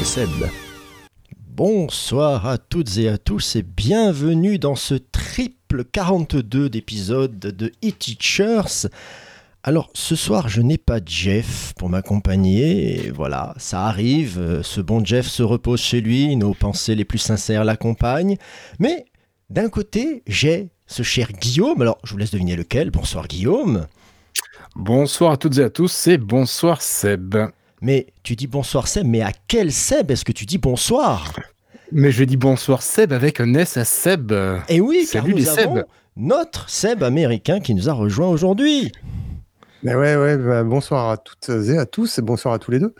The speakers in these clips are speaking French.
Et. Bonsoir à toutes et à tous et bienvenue dans ce triple 42 d'épisodes de e-Teachers. Alors ce soir je n'ai pas Jeff pour m'accompagner, voilà, ça arrive, ce bon Jeff se repose chez lui, nos pensées les plus sincères l'accompagnent, mais d'un côté j'ai ce cher Guillaume, alors je vous laisse deviner lequel, bonsoir Guillaume. Bonsoir à toutes et à tous et bonsoir Seb. Mais tu dis bonsoir Seb, mais à quel Seb est-ce que tu dis bonsoir? Mais je dis bonsoir Seb avec un S à Seb. Et oui, Salut car nous les avons Seb. notre Seb américain qui nous a rejoint aujourd'hui. Ben ouais, ouais, bah, bonsoir à toutes et à tous, et bonsoir à tous les deux.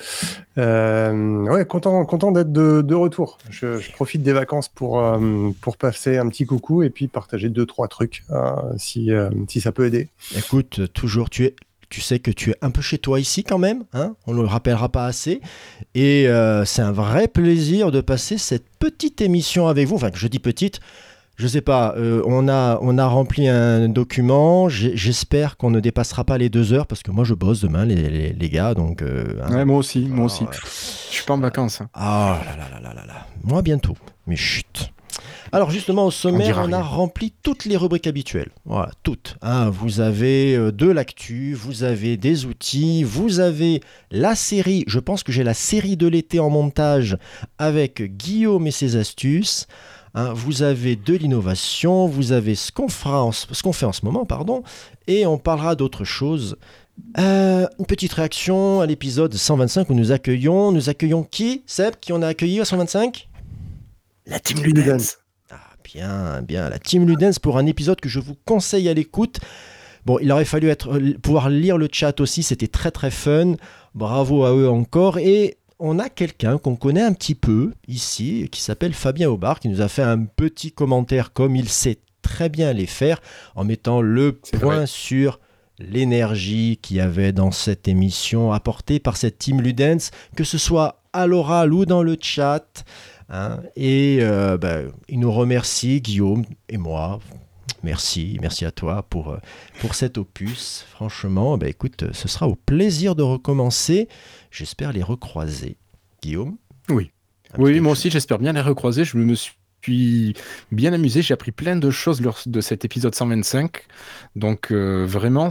Euh, ouais, content, content d'être de, de retour. Je, je profite des vacances pour, euh, pour passer un petit coucou et puis partager deux, trois trucs, euh, si, euh, si ça peut aider. Écoute, toujours, tu es. Tu sais que tu es un peu chez toi ici quand même, hein on ne le rappellera pas assez. Et euh, c'est un vrai plaisir de passer cette petite émission avec vous. Enfin, je dis petite, je sais pas, euh, on, a, on a rempli un document. J'espère qu'on ne dépassera pas les deux heures parce que moi je bosse demain, les, les, les gars. Donc, euh, hein. Ouais, moi aussi, moi aussi. Ah, ouais. Je suis pas en vacances. hein. Ah là là là là là là. Moi bientôt. Mais chut. Alors justement au sommaire, on, a rempli toutes les rubriques habituelles. Voilà, toutes. hein. vous avez euh, de l'actu, vous avez des outils, vous avez la série. Je pense que j'ai la série de l'été en montage avec Guillaume et ses astuces. hein. vous avez de l'innovation, vous avez ce qu'on fera, en ce ce qu'on fait en ce moment, pardon, et on parlera d'autres choses. Euh, une petite réaction à l'épisode 125 où nous accueillons. Nous accueillons qui Seb, qui on a accueilli à 125 La team Ludens. Ah, bien, bien. La Team Ludens pour un épisode que je vous conseille à l'écoute. Bon, il aurait fallu être, euh, pouvoir lire le chat aussi, c'était très très fun. Bravo à eux encore. Et on a quelqu'un qu'on connaît un petit peu ici, qui s'appelle Fabien Aubard, qui nous a fait un petit commentaire comme il sait très bien les faire, en mettant le point vrai. sur l'énergie qu'il y avait dans cette émission apportée par cette Team Ludens, que ce soit à l'oral ou dans le chat. Hein. et euh, ben, il nous remercie, Guillaume et moi. Merci, merci à toi pour, euh, pour cet opus. Franchement, ben, écoute, ce sera au plaisir de recommencer. J'espère les recroiser. Guillaume? Oui. Oui, moi aussi, j'espère bien les recroiser. Je me suis bien amusé. J'ai appris plein de choses lors de cet épisode 125. Donc, euh, vraiment,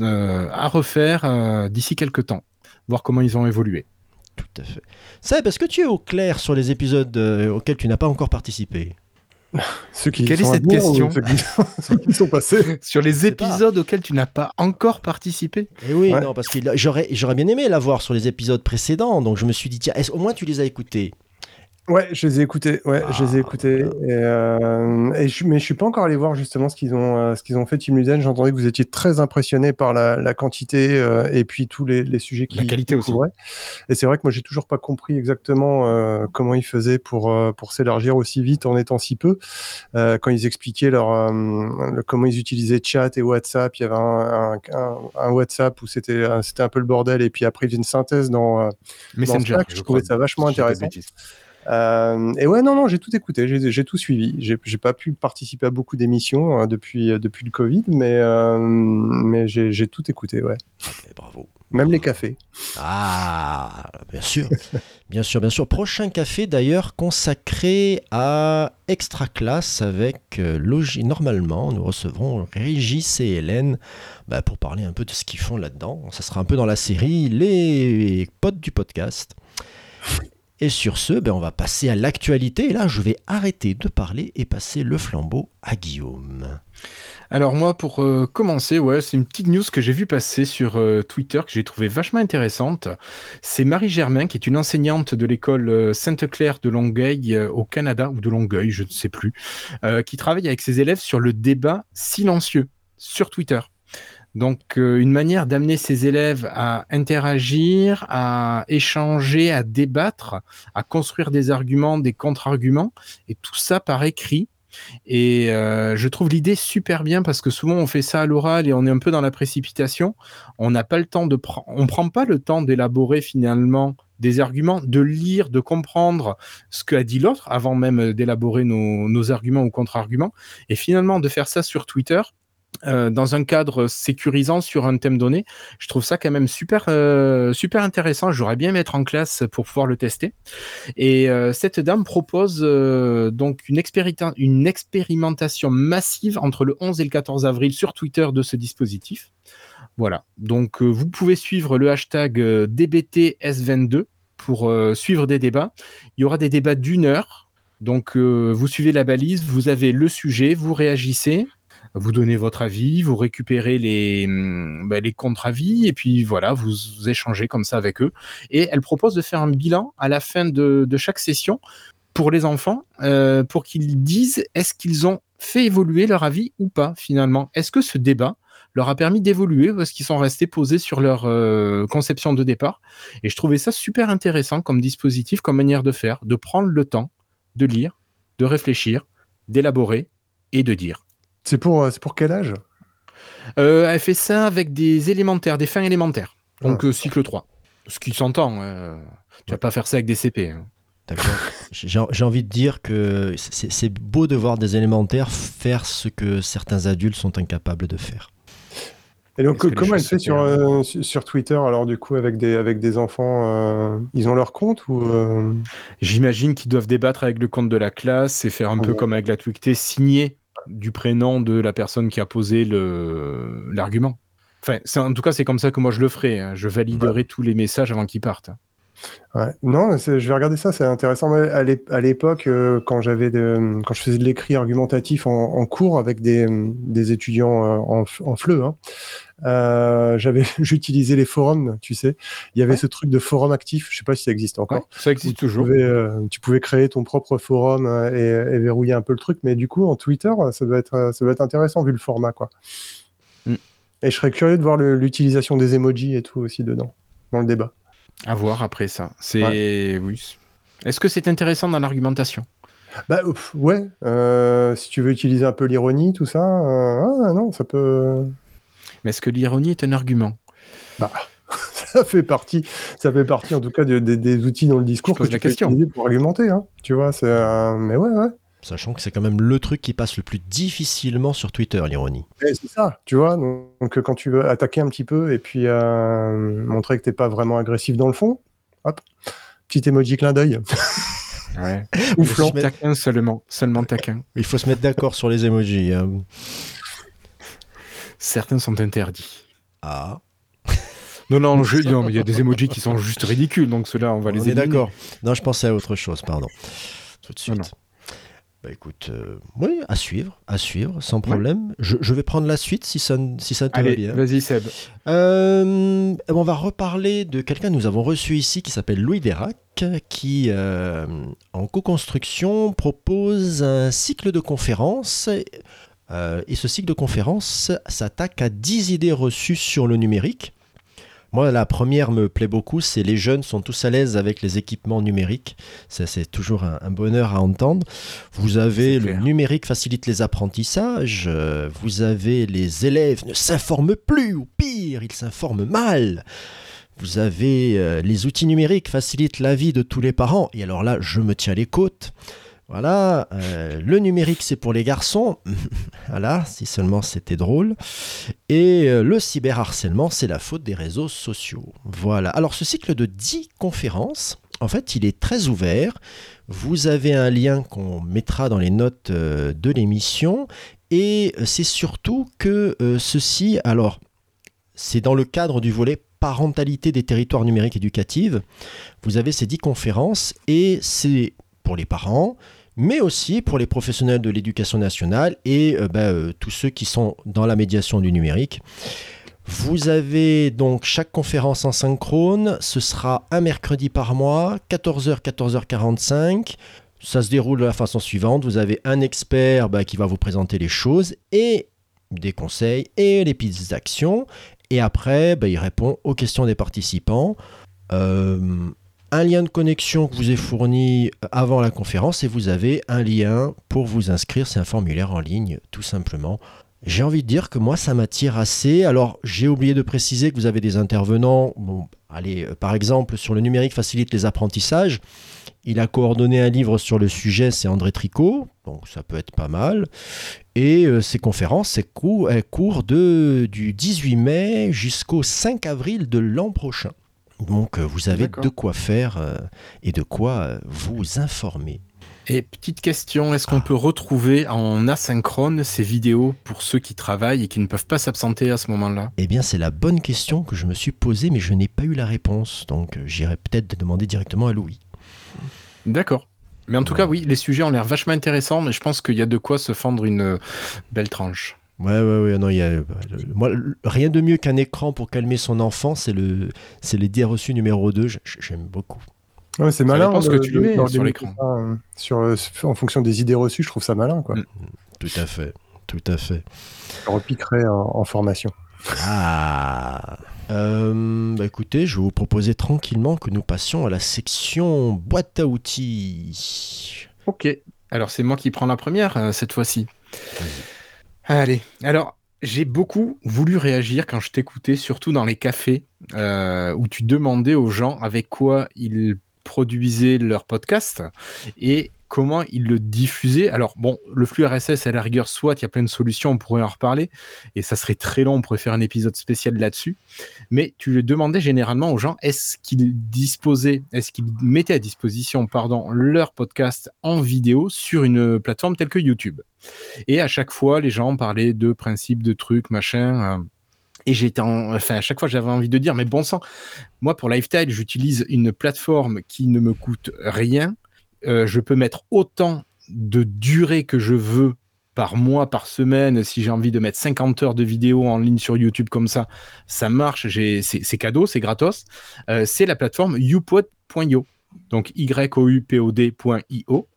euh, à refaire euh, d'ici quelques temps. Voir comment ils ont évolué. Tout à fait. Seb, est-ce que tu es au clair sur les épisodes euh, auxquels tu n'as pas encore participé Ceux qui Quelle est cette question ceux qui, ceux qui sont passés. Sur les pas. épisodes auxquels tu n'as pas encore participé Eh oui, Ouais. non, parce que j'aurais, j'aurais bien aimé l'avoir sur les épisodes précédents, donc je me suis dit, tiens, est-ce- au moins tu les as écoutés Ouais, je les ai écoutés. Ouais, je les ai Ah, écoutés. Et, euh, et je, mais je suis pas encore allé voir justement ce qu'ils ont, euh, ce qu'ils ont fait Team Ludens. J'entendais que vous étiez très impressionné par la, la quantité euh, et puis tous les, les sujets qui La qualité aussi. couvraient. Et c'est vrai que moi j'ai toujours pas compris exactement comment ils faisaient pour pour s'élargir aussi vite en étant si peu. Quand ils expliquaient leur le- comment ils utilisaient chat et WhatsApp, il y avait un, un, un- un WhatsApp où c'était c'était un peu le bordel et puis après ils faisaient une synthèse dans Messenger. Slack, je trouvais ça vachement intéressant. Euh, et ouais, non, non, j'ai tout écouté, j'ai tout suivi. J'ai pas pu participer à beaucoup d'émissions euh, depuis, euh, depuis le Covid, mais, euh, mais j'ai tout écouté, ouais. Eh, Bravo. Même les cafés. Ah, bien sûr, bien sûr, bien sûr. Prochain café d'ailleurs consacré à Extra Classe avec euh. Normalement, nous recevrons Régis et Hélène bah, pour parler un peu de ce qu'ils font là-dedans. Ça sera un peu dans la série Les potes du podcast. Et sur ce, ben, on va passer à l'actualité. Et là, je vais arrêter de parler et passer le flambeau à Guillaume. Alors moi, pour euh, commencer, ouais, c'est une petite news que j'ai vu passer sur euh, Twitter que j'ai trouvé vachement intéressante. C'est Marie Germain, qui est une enseignante de l'école euh, Sainte-Claire de Longueuil au Canada, ou de Longueuil, je ne sais plus, qui travaille avec ses élèves sur le débat silencieux sur Twitter. Donc, euh, une manière d'amener ses élèves à interagir, à échanger, à débattre, à construire des arguments, des contre-arguments, et tout ça par écrit. Et euh, je trouve l'idée super bien parce que souvent on fait ça à l'oral et on est un peu dans la précipitation. On n'a pas le temps de prendre, on prend pas le temps d'élaborer finalement des arguments, de lire, de comprendre ce qu'a dit l'autre avant même d'élaborer nos arguments ou contre-arguments. Et finalement de faire ça sur Twitter, euh, dans un cadre sécurisant sur un thème donné. Je trouve ça quand même super, euh, super intéressant. J'aurais bien mettre en classe pour pouvoir le tester. Et euh, cette dame propose donc une, une expérimentation massive entre le 11 et le 14 avril sur Twitter de ce dispositif. Voilà. Donc, vous pouvez suivre le hashtag euh, DBTS22 pour suivre des débats. Il y aura des débats d'une heure. Donc, vous suivez la balise, vous avez le sujet, vous réagissez, vous donnez votre avis, vous récupérez les, hum, bah, les contre-avis, et puis voilà, vous, échangez comme ça avec eux. Et elle propose de faire un bilan à la fin de, de chaque session pour les enfants, euh, pour qu'ils disent est-ce qu'ils ont fait évoluer leur avis ou pas finalement. Est-ce que ce débat leur a permis d'évoluer ou est-ce qu'ils sont restés posés sur leur euh, conception de départ? Et je trouvais ça super intéressant comme dispositif, comme manière de faire, de prendre le temps de lire, de réfléchir, d'élaborer et de dire. C'est pour, euh, c'est pour quel âge? Euh, elle fait ça avec des élémentaires, des fins élémentaires. Donc euh, cycle 3. Ce qui s'entend. euh, tu vas pas faire ça avec des CP. hein. D'accord. J'ai j'ai envie de dire que c'est c'est beau de voir des élémentaires faire ce que certains adultes sont incapables de faire. Et donc, comment elle fait se sur, euh, sur Twitter, alors du coup, avec des, avec des enfants euh, Ils ont leur compte ou euh, J'imagine qu'ils doivent débattre avec le compte de la classe et faire un peu comme avec la Twicté, signer du prénom de la personne qui a posé l'argument. Enfin, en tout cas, c'est comme ça que moi je le ferai. hein. Je validerai tous les messages avant qu'ils partent. Ouais. Non, je vais regarder ça, c'est intéressant. Mais à l'ép- à l'époque, euh, quand j'avais de- quand je faisais de l'écrit argumentatif en, en cours avec des, des étudiants euh, en, en hein, euh, j'avais j'utilisais les forums, tu sais. Il y avait ce truc de forum actif, je sais pas si ça existe encore. Ouais, ça existe tu toujours. pouvais, euh, tu pouvais créer ton propre forum et, et verrouiller un peu le truc, mais du coup, en Twitter, ça doit être, ça doit être intéressant vu le format, quoi. Mm. Et je serais curieux de voir l'utilisation des emojis et tout aussi dedans, dans le débat. À voir après ça. C'est oui. Est-ce que c'est intéressant dans l'argumentation? Bah, ouf, ouais, euh, si tu veux utiliser un peu l'ironie, tout ça, euh, ah, non, ça peut. Mais est-ce que l'ironie est un argument? Ça fait partie, ça fait partie en tout cas de- de- des outils dans le discours que la tu peux question. utiliser pour argumenter, hein. Tu vois, c'est. euh, Mais ouais, ouais. Sachant que c'est quand même le truc qui passe le plus difficilement sur Twitter, l'ironie. Ouais, c'est ça, tu vois. Donc, euh, quand tu veux attaquer un petit peu et puis euh, montrer que t'es pas vraiment agressif dans le fond, hop, petit emoji clin d'œil. Ouais. Ou. Mais- Taquin seulement. Seulement taquin. Il faut se mettre d'accord sur les emojis. hein. Certains sont interdits. Ah, Non, non, je- non, mais il y a des emojis qui sont juste ridicules, donc ceux-là, on va on les éliminer. d'accord. Non, je pensais à autre chose, pardon. Tout de suite. Non, Bah écoute, euh, oui, à suivre, à suivre, sans problème. Je, je vais prendre la suite si ça, si ça te va bien. vas-y Seb. Euh, on va reparler de quelqu'un que nous avons reçu ici qui s'appelle Louis Dérac, qui, euh, en co-construction, propose un cycle de conférences. Et ce cycle de conférences s'attaque à 10 idées reçues sur le numérique. Moi, la première me plaît beaucoup, c'est les jeunes sont tous à l'aise avec les équipements numériques. Ça, c'est toujours un, un bonheur à entendre. Vous avez le clair. numérique facilite les apprentissages. euh, Vous avez les élèves ne s'informent plus, ou pire, ils s'informent mal. Vous avez euh, les outils numériques facilitent la vie de tous les parents. Et alors là, je me tiens les côtes. Voilà, euh, le numérique c'est pour les garçons. voilà, si seulement c'était drôle. Et euh, le cyberharcèlement, c'est la faute des réseaux sociaux. Voilà. Alors ce cycle de 10 conférences, en fait, il est très ouvert. Vous avez un lien qu'on mettra dans les notes euh, de l'émission. Et c'est surtout que ceci, alors, c'est dans le cadre du volet parentalité des territoires numériques éducatifs. Vous avez ces 10 conférences et c'est pour les parents, mais aussi pour les professionnels de l'éducation nationale et euh, ben, euh, tous ceux qui sont dans la médiation du numérique. Vous avez donc chaque conférence en synchrone, ce sera un mercredi par mois, 14h, 14h45. Ça se déroule de la façon suivante, vous avez un expert bah, qui va vous présenter les choses et des conseils et les pistes d'action. Et après, bah, il répond aux questions des participants. Euh, un lien de connexion que vous est fourni avant la conférence et vous avez un lien pour vous inscrire. C'est un formulaire en ligne, tout simplement. J'ai envie de dire que moi, ça m'attire assez. Alors, j'ai oublié de préciser que vous avez des intervenants. Bon, allez, euh, par exemple, sur le numérique facilite les apprentissages. Il a coordonné un livre sur le sujet, c'est André Tricot, donc ça peut être pas mal. Et euh, ces conférences, c'est court, elles courent du 18 mai jusqu'au 5 avril de l'an prochain. Donc euh, vous avez de quoi faire euh, et de quoi euh, vous informer. Et petite question, est-ce qu'on peut retrouver en asynchrone ces vidéos pour ceux qui travaillent et qui ne peuvent pas s'absenter à ce moment-là? Eh bien, c'est la bonne question que je me suis posée, mais je n'ai pas eu la réponse. Donc j'irai peut-être demander directement à Louis. D'accord. Mais en tout cas, oui, les sujets ont l'air vachement intéressants, mais je pense qu'il y a de quoi se fendre une belle tranche. Ouais, ouais, ouais, non, il y a, euh, le- moi, le- rien de mieux qu'un écran pour calmer son enfant, c'est le, c'est l'idée reçue numéro 2, j'aime beaucoup. Ouais, c'est malin. de- que tu lui de- mets sur l'écran. euh, Sur, euh, en fonction des idées reçues, je trouve ça malin. Quoi. Mm. Tout à fait, tout à fait. Je repiquerai en, en formation. Ah Euh, bah écoutez, je vais vous proposer tranquillement que nous passions à la section boîte à outils. Ok. Alors, c'est moi qui prends la première euh, cette fois-ci. Allez. Alors, j'ai beaucoup voulu réagir quand je t'écoutais, surtout dans les cafés, euh, où tu demandais aux gens avec quoi ils produisaient leur podcast et comment ils le diffusaient. Alors, bon, le flux RSS, à la rigueur, soit il y a plein de solutions, on pourrait en reparler, et ça serait très long, on pourrait faire un épisode spécial là-dessus. Mais tu le demandais généralement aux gens, est-ce qu'ils disposaient, est-ce qu'ils mettaient à disposition, pardon, leur podcast en vidéo sur une plateforme telle que YouTube? Et à chaque fois, les gens parlaient de principes, de trucs, machin. euh, et j'étais en... enfin, à chaque fois, j'avais envie de dire, mais bon sang, moi, pour Lifestyle, j'utilise une plateforme qui ne me coûte rien. Euh, je peux mettre autant de durée que je veux par mois, par semaine. Si j'ai envie de mettre 50 heures de vidéo en ligne sur YouTube comme ça, ça marche. C'est cadeau, c'est gratos. Euh, c'est la plateforme upod.io. Donc Y-O-U-P-O-D.io.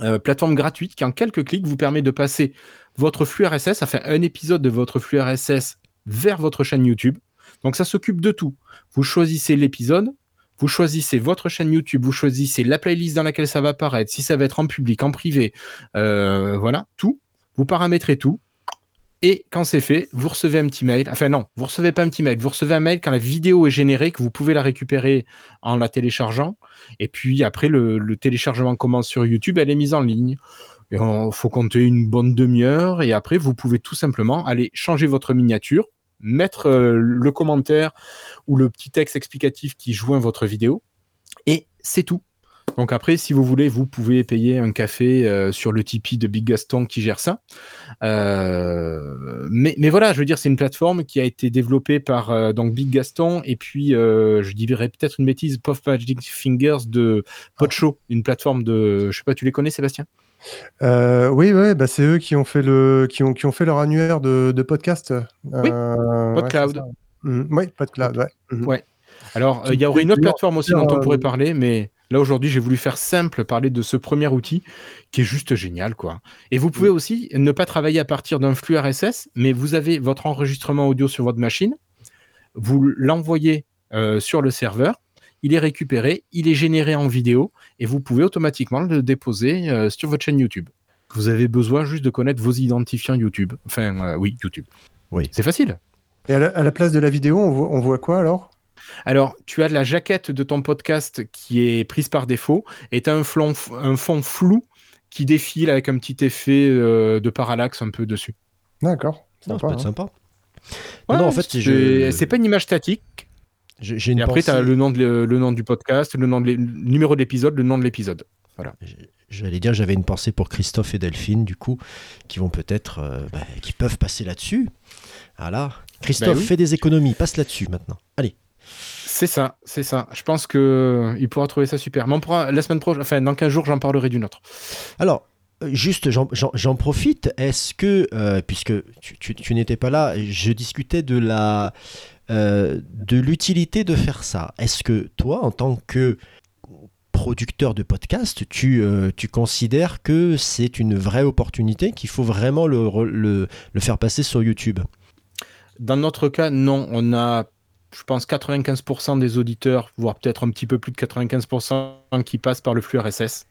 Euh, plateforme gratuite qui, en quelques clics, vous permet de passer votre flux RSS, enfin un épisode de votre flux RSS vers votre chaîne YouTube. Donc ça s'occupe de tout. Vous choisissez l'épisode, vous choisissez votre chaîne YouTube, vous choisissez la playlist dans laquelle ça va apparaître, si ça va être en public, en privé, euh, voilà, tout. Vous paramétrez tout. Et quand c'est fait, vous recevez un petit mail. Enfin non, vous recevez pas un petit mail. Vous recevez un mail quand la vidéo est générée, que vous pouvez la récupérer en la téléchargeant. Et puis après, le, le téléchargement commence sur YouTube, elle est mise en ligne. Il faut compter une bonne demi-heure. Et après, vous pouvez tout simplement aller changer votre miniature, mettre euh, le commentaire ou le petit texte explicatif qui joint votre vidéo. Et c'est tout. Donc après, si vous voulez, vous pouvez payer un café euh, sur le Tipeee de Big Gaston qui gère ça. Euh, mais, mais voilà, je veux dire, c'est une plateforme qui a été développée par donc Big Gaston et puis je dirais peut-être une bêtise, Puff Magic Fingers de Podshow, une plateforme de, je sais pas, tu les connais, Sébastien? Euh, oui, ouais, bah, c'est eux qui ont fait le, qui ont, qui ont fait leur annuaire de, de podcast. Oui, Euh, ouais, PodCloud. Mhm, oui, PodCloud, ouais. Mhm. Ouais. Alors, euh, il y aurait une autre plateforme aussi dont on pourrait parler, mais là aujourd'hui, j'ai voulu faire simple, parler de ce premier outil qui est juste génial, quoi. Et vous pouvez aussi ne pas travailler à partir d'un flux RSS, mais vous avez votre enregistrement audio sur votre machine, vous l'envoyez euh, sur le serveur, il est récupéré, il est généré en vidéo, et vous pouvez automatiquement le déposer euh, sur votre chaîne YouTube. Vous avez besoin juste de connaître vos identifiants YouTube. Enfin, euh, oui, YouTube. Oui. C'est facile. Et à la, à la place de la vidéo, on voit, on voit quoi alors? Alors, tu as la jaquette de ton podcast qui est prise par défaut et tu as un, flon- un fond flou qui défile avec un petit effet euh, de parallaxe un peu dessus. D'accord. Non, ça peut être hein. sympa. Ouais, non, en fait, c'est je- c'est pas une image statique. J'ai une Et après, tu as le, nom de le, le nom du podcast, le, nom de le numéro de l'épisode, le nom de l'épisode. J'allais dire, j'avais une pensée pour Christophe et Delphine, du coup, qui vont peut-être, euh, bah, qui peuvent passer là-dessus. Voilà. Christophe, Bah oui. fais des économies, passe là-dessus maintenant. Allez. C'est ça, c'est ça. Je pense que il pourra trouver ça super. Mais on pourra, la semaine prochaine, enfin, dans 15 jours, j'en parlerai d'une autre. Alors, euh, juste, j'en- profite. Est-ce que, euh, puisque tu, tu- tu n'étais pas là, je discutais de la, euh, de l'utilité de faire ça. Est-ce que toi, en tant que producteur de podcast, tu, euh, tu considères que c'est une vraie opportunité, qu'il faut vraiment le, le- le faire passer sur YouTube? Dans notre cas, non. On a, je pense, 95% des auditeurs, voire peut-être un petit peu plus de 95% qui passent par le flux RSS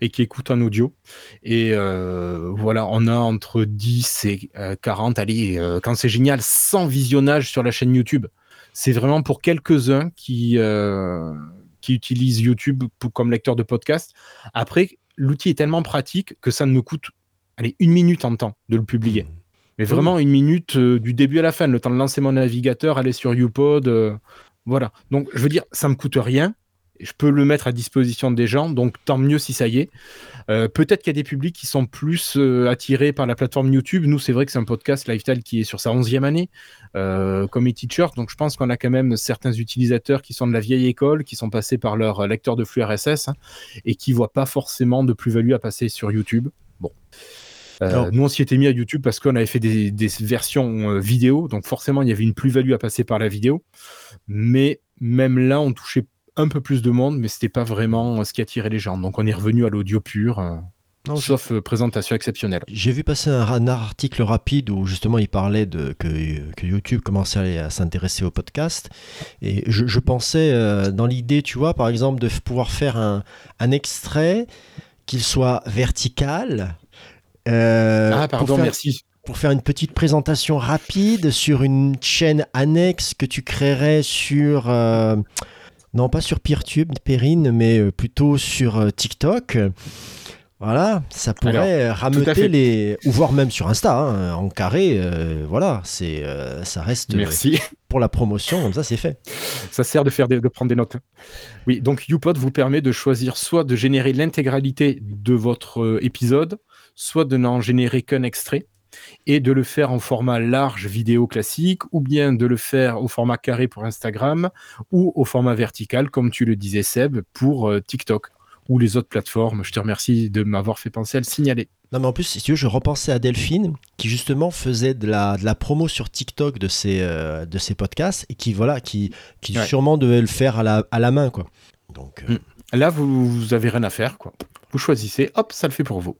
et qui écoutent en audio. Et euh, voilà, on a entre 10 et euh, 40, allez, euh, quand c'est génial, 100 visionnages sur la chaîne YouTube. C'est vraiment pour quelques-uns qui, euh, utilisent YouTube comme lecteur de podcast. Après, l'outil est tellement pratique que ça ne me coûte allez, une minute en temps de le publier. Mais vraiment une minute euh, du début à la fin, le temps de lancer mon navigateur, aller sur YouPod. euh, voilà. Donc, je veux dire, ça me coûte rien. Je peux le mettre à disposition des gens, donc tant mieux si ça y est. Euh, Peut-être qu'il y a des publics qui sont plus euh, attirés par la plateforme YouTube. Nous, c'est vrai que c'est un podcast lifestyle qui est sur sa 11e année, comme e-teacher. Donc, je pense qu'on a quand même certains utilisateurs qui sont de la vieille école, qui sont passés par leur lecteur de flux RSS hein, et qui voient pas forcément de plus-value à passer sur YouTube. Bon. Euh, Alors- nous, on s'y était mis à YouTube parce qu'on avait fait des, des versions euh, vidéo, donc forcément, il y avait une plus-value à passer par la vidéo. Mais même là, on touchait un peu plus de monde, mais c'était pas vraiment euh, ce qui attirait les gens. Donc, on est revenu à l'audio pur, euh, Non, sauf euh, présentation exceptionnelle. J'ai vu passer un, un article rapide où justement il parlait de, que, que YouTube commençait à, à s'intéresser au podcast. Et je, je pensais euh, dans l'idée, tu vois, par exemple, de pouvoir faire un, un extrait qu'il soit vertical. Euh, ah, pour pardon, faire- merci. pour faire une petite présentation rapide sur une chaîne annexe que tu créerais sur euh, non pas sur Peertube, Perrine, mais euh, plutôt sur TikTok. Voilà, ça pourrait à rameuter les ou voire même sur Insta hein, en carré. euh, voilà, c'est euh, ça reste euh, Merci. pour la promotion comme ça c'est fait. Ça sert de, faire des- de prendre des notes. Oui, donc YouPod vous permet de choisir soit de générer l'intégralité de votre épisode, soit de n'en générer qu'un extrait, et de le faire en format large vidéo classique, ou bien de le faire au format carré pour Instagram, ou au format vertical, comme tu le disais Seb, pour euh, TikTok, ou les autres plateformes. Je te remercie de m'avoir fait penser à le signaler. Non mais en plus, si tu veux, je repensais à Delphine qui justement faisait de la, de la promo sur TikTok de ses, euh, de ses podcasts et qui voilà, qui, qui Ouais. sûrement devait le faire à la, à la main quoi. Donc, euh, Mm. Là, vous, vous avez rien à faire, quoi. Vous choisissez, hop, ça le fait pour vous.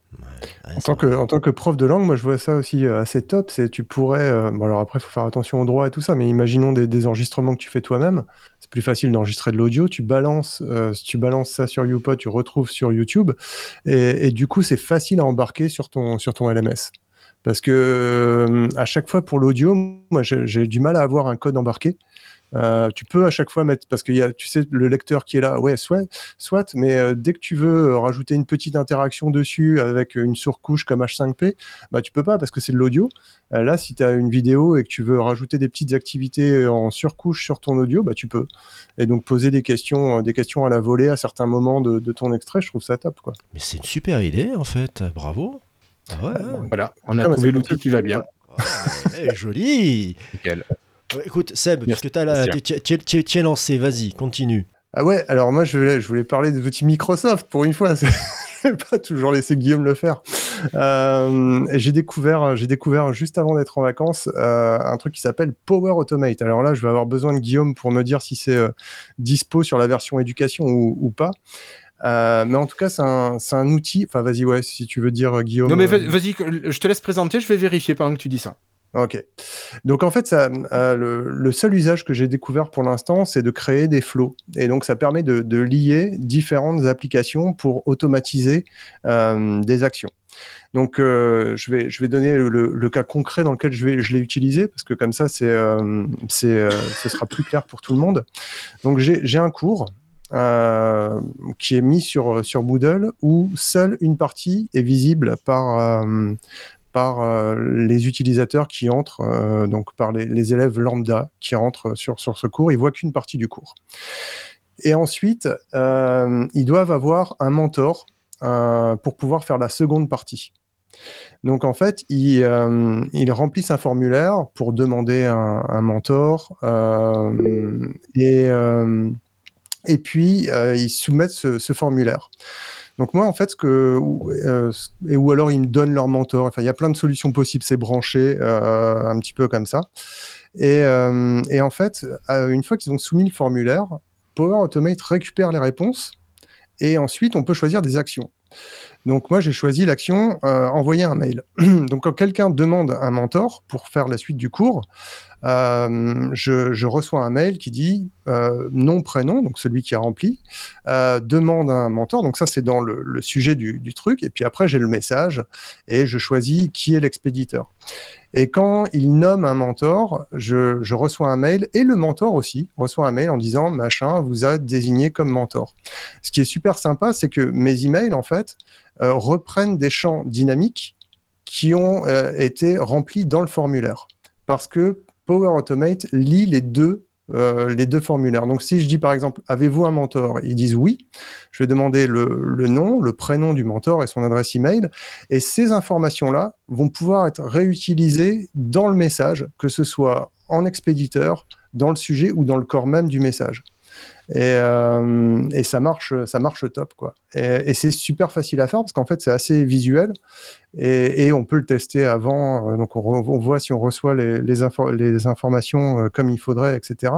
ouais, En tant, que, en tant que prof de langue, moi je vois ça aussi euh, assez top. C'est tu pourrais. euh, bon, alors après, il faut faire attention aux droits et tout ça, mais imaginons des, des enregistrements que tu fais toi-même. C'est plus facile d'enregistrer de l'audio. Tu balances, euh, si tu balances ça sur YouPod, tu retrouves sur YouTube. Et, et du coup, c'est facile à embarquer sur ton, sur ton LMS. Parce que euh, à chaque fois pour l'audio, moi j'ai j'ai du mal à avoir un code embarqué. Euh, tu peux à chaque fois mettre, parce qu'il y a, tu sais, le lecteur qui est là, ouais, soit, soit mais euh, dès que tu veux euh, rajouter une petite interaction dessus avec une surcouche comme H5P, bah tu peux pas parce que c'est de l'audio. Euh, là, si tu as une vidéo et que tu veux rajouter des petites activités en surcouche sur ton audio, bah tu peux. Et donc poser des questions, euh, des questions à la volée à certains moments de, de ton extrait, je trouve ça top, quoi. Mais c'est une super idée en fait, bravo. Ah ouais, ouais. Voilà, on a Ah, trouvé l'outil qui va bien. Ouais, joli. Nickel. Ouais, Écoute Seb, la, Bastien. tu es lancé, vas-y, continue. Ah ouais, alors moi je voulais, je voulais parler des outils Microsoft pour une fois. Je vais pas toujours laisser Guillaume le faire. Euh, j'ai découvert, j'ai découvert juste avant d'être en vacances euh, un truc qui s'appelle Power Automate. Alors là, je vais avoir besoin de Guillaume pour me dire si c'est euh, dispo sur la version éducation ou, ou pas. Euh, mais en tout cas, c'est un, c'est un outil. Enfin, vas-y, ouais, si tu veux dire Guillaume. Non, mais euh, vas- vas-y, que- je te laisse présenter, je vais vérifier pendant que tu dis ça. Ok. Donc en fait, euh, le, seul usage que j'ai découvert pour l'instant, c'est de créer des flows. Et donc ça permet de, lier différentes applications pour automatiser euh, des actions. Donc euh, je, vais, je vais donner le, le cas concret dans lequel je, vais, je l'ai utilisé, parce que comme ça, c'est, c'est, ce sera plus clair pour tout le monde. Donc j'ai, j'ai un cours. qui est mis sur, sur Moodle où seule une partie est visible par, par euh, les utilisateurs qui entrent, euh, donc par les, élèves lambda qui rentrent sur, ce cours, ils voient qu'une partie du cours. Et ensuite, euh, ils doivent avoir un mentor pour pouvoir faire la seconde partie. Donc en fait, ils, remplissent un formulaire pour demander un, mentor et, puis ils soumettent ce formulaire. Donc moi, en fait, euh, ou alors ils me donnent leur mentor. Enfin, il y a plein de solutions possibles. C'est branché euh, un petit peu comme ça. Et, euh, et en fait, une fois qu'ils ont soumis le formulaire, Power Automate récupère les réponses Et ensuite, on peut choisir des actions. Donc moi, j'ai choisi l'action euh, envoyer un mail. Donc quand quelqu'un demande un mentor pour faire la suite du cours, euh, je, reçois un mail qui dit euh, nom, prénom, donc celui qui a rempli, demande un mentor. Donc ça, c'est dans le, sujet du, truc. Et puis après, j'ai le message et je choisis qui est l'expéditeur. Et quand il nomme un mentor, je, je, reçois un mail et le mentor aussi reçoit un mail en disant machin vous a désigné comme mentor. Ce qui est super sympa, c'est que mes emails en fait reprennent des champs dynamiques qui ont euh, été remplis dans le formulaire. Parce que Power Automate lit les deux, euh, les deux formulaires. Donc, si je dis par exemple, avez-vous un mentor? Ils disent oui. Je vais demander le, le, nom, le prénom du mentor et son adresse email. Et ces informations-là vont pouvoir être réutilisées dans le message, que ce soit en expéditeur, dans le sujet ou dans le corps même du message. Euh, et, ça marche, ça marche top quoi. Et, c'est super facile à faire parce qu'en fait c'est assez visuel et, on peut le tester avant. Euh, donc on, voit si on reçoit les, informations euh, comme il faudrait, etc.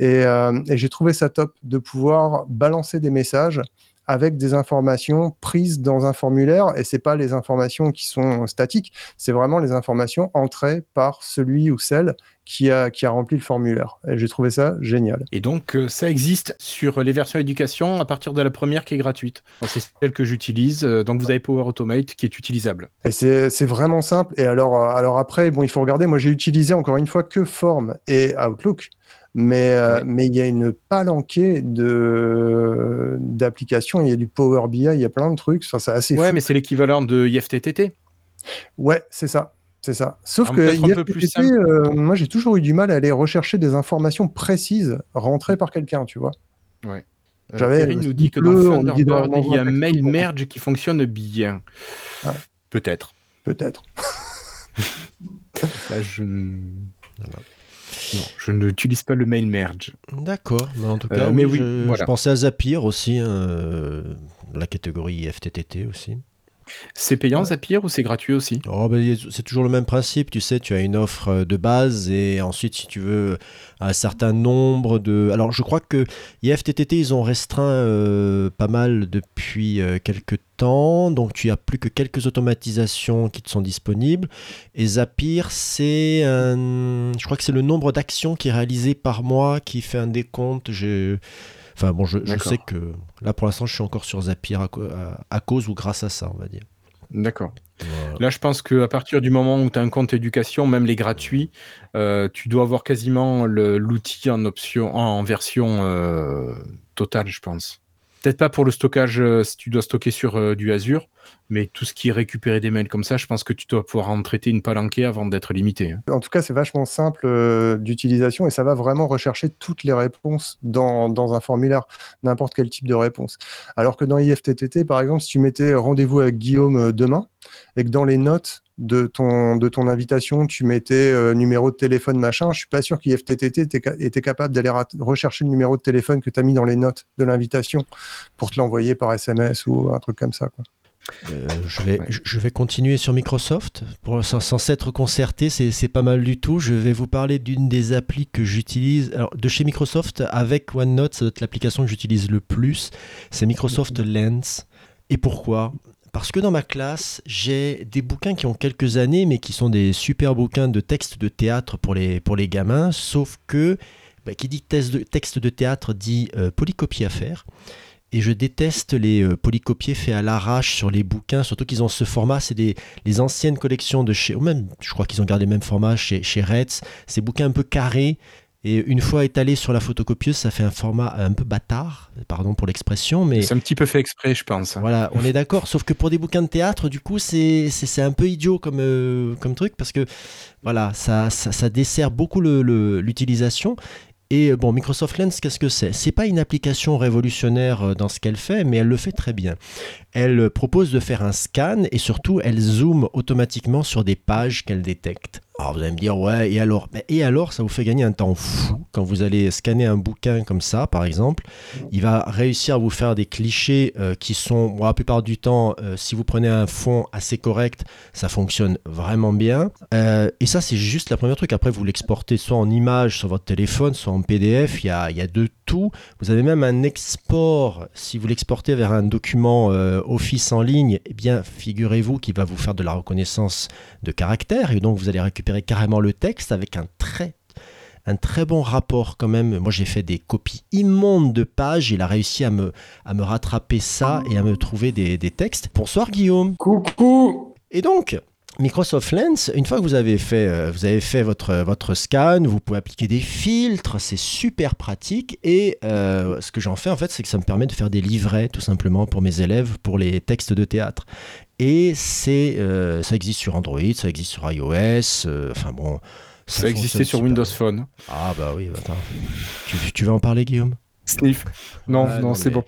Et, et j'ai trouvé ça top de pouvoir balancer des messages avec des informations prises dans un formulaire et c'est pas les informations qui sont statiques, c'est vraiment les informations entrées par celui ou celle qui a, qui a rempli le formulaire. Et j'ai trouvé ça génial. Et donc, euh, ça existe sur les versions éducation à partir de la première qui est gratuite. C'est celle que j'utilise. Euh, donc, vous avez Power Automate qui est utilisable. Et c'est vraiment simple. Et alors, euh, alors après, bon, il faut regarder. Moi, j'ai utilisé encore une fois que Form et Outlook. Mais, mais il y a une palanquée de d'applications. Il y a du Power BI, il y a plein de trucs. c'est assez Ouais, mais c'est l'équivalent de IFTTT. Ouais, c'est ça. C'est ça. Sauf que IFTTT, euh, moi j'ai toujours eu du mal à aller rechercher des informations précises rentrées par quelqu'un, tu vois. Ouais. Euh, J'avais nous dit que dans Thunderbird, il y a un mail merge qui fonctionne bien. Peut-être. Peut-être. je... je n'utilise pas le mail merge. D'accord, mais en tout euh, cas, mais oui, je, pensais à Zapier aussi, hein, la catégorie FTTT aussi. C'est payant Zapier ou c'est gratuit aussi? Oh, ben, C'est toujours le même principe, tu sais, tu as une offre euh, de base et ensuite si tu veux un certain nombre de... Alors je crois que IFTTT, ils ont restreint euh, pas mal depuis euh, quelques temps, donc tu as plus que quelques automatisations qui te sont disponibles. Et Zapier, c'est Je crois que c'est le nombre d'actions qui est réalisé par mois qui fait un décompte. Enfin bon, je, sais que là pour l'instant je suis encore sur Zapier à, cause ou grâce à ça, on va dire. D'accord. Là, je pense qu'à partir du moment où tu as un compte éducation, même les gratuits, euh, tu dois avoir quasiment l'outil en option, en version euh, totale, je pense. Peut-être pas pour le stockage euh, si tu dois stocker sur euh, du Azure, mais tout ce qui est récupérer des mails comme ça, je pense que tu dois pouvoir en traiter une palanquée avant d'être limité. Hein. En tout cas, c'est vachement simple euh, d'utilisation et ça va vraiment rechercher toutes les réponses dans, dans un formulaire, n'importe quel type de réponse. Alors que dans IFTTT, par exemple, si tu mettais rendez-vous avec Guillaume demain et que dans les notes, de ton, de ton invitation, tu mettais euh, numéro de téléphone, machin, je suis pas sûr qu'IFTTT était, était capable d'aller rechercher le numéro de téléphone que tu as mis dans les notes de l'invitation pour te l'envoyer par SMS ou un truc comme ça. Euh, je, vais, je vais continuer sur Microsoft. Pour, sans, s'être concerté, c'est pas mal du tout. Je vais vous parler d'une des applis que j'utilise. de chez Microsoft, avec OneNote, c'est l'application que j'utilise le plus. C'est Microsoft Lens. Et pourquoi? Parce que dans ma classe, j'ai des bouquins qui ont quelques années, mais qui sont des super bouquins de textes de théâtre pour les, gamins, sauf que bah, qui dit texte de, théâtre dit euh, polycopie à faire. Et je déteste les euh, polycopiés faits à l'arrache sur les bouquins, surtout qu'ils ont ce format, c'est les anciennes collections de chez, ou même je crois qu'ils ont gardé le même format chez, chez Retz, ces bouquins un peu carrés, et une fois étalé sur la photocopieuse, ça fait un format un peu bâtard, pardon pour l'expression, mais... C'est un petit peu fait exprès, je pense. Voilà, on est d'accord, sauf que pour des bouquins de théâtre, du coup, c'est un peu idiot comme, euh, comme truc, parce que voilà, ça, ça, dessert beaucoup l'utilisation. Et bon, Microsoft Lens, qu'est-ce que c'est? C'est pas une application révolutionnaire euh, dans ce qu'elle fait, mais elle le fait très bien. Elle propose de faire un scan et surtout, elle zoome automatiquement sur des pages qu'elle détecte. Alors vous allez me dire, ouais, et alors? Ben, Et alors, ça vous fait gagner un temps fou. Quand vous allez scanner un bouquin comme ça, par exemple, il va réussir à vous faire des clichés euh, qui sont, bon, la plupart du temps, euh, si vous prenez un fond assez correct, ça fonctionne vraiment bien. Euh, et ça, c'est juste la première truc. Après, vous l'exportez soit en image sur votre téléphone, soit en PDF. Il y a, il y a de tout. Vous avez même un export. Si vous l'exportez vers un document Office en ligne, eh bien, figurez-vous qu'il va vous faire de la reconnaissance de caractère. Et donc, vous allez récupérer carrément le texte avec un très un très bon rapport quand même. Moi, j'ai fait des copies immondes de pages. Il a réussi à me, à me rattraper ça et à me trouver des, des textes. Bonsoir Guillaume. Coucou Et donc, Microsoft Lens, une fois que vous avez fait, euh, vous avez fait votre, votre scan, vous pouvez appliquer des filtres, c'est super pratique. Et euh, ce que j'en fais en fait, c'est que ça me permet de faire des livrets tout simplement pour mes élèves, pour les textes de théâtre. Et c'est, euh, ça existe sur Android, ça existe sur iOS, euh, enfin bon. Ça existait sur Windows. Phone. Ah bah oui, attends. Tu, tu veux en parler Guillaume? Sniff. Non, Ouais, non, non, c'est mais- bon.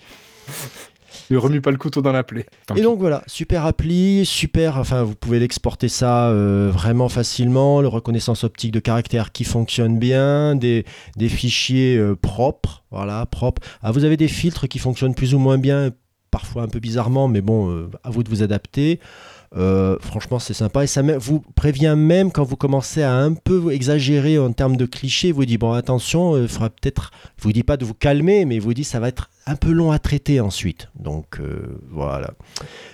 Ne remue pas le couteau dans la plaie. Tant Et pis. donc voilà, super appli, super, enfin vous pouvez l'exporter ça euh, vraiment facilement, le reconnaissance optique de caractère qui fonctionne bien, des, des fichiers euh, propres, voilà, propres. Ah, vous avez des filtres qui fonctionnent plus ou moins bien, parfois un peu bizarrement, mais bon, euh, à vous de vous adapter. Euh, franchement, c'est sympa et ça vous prévient même quand vous commencez à un peu exagérer en termes de clichés. Vous dit bon, attention, il faudra peut-être. Vous dis pas de vous calmer, mais il vous dit ça va être un peu long à traiter ensuite. Donc euh, voilà.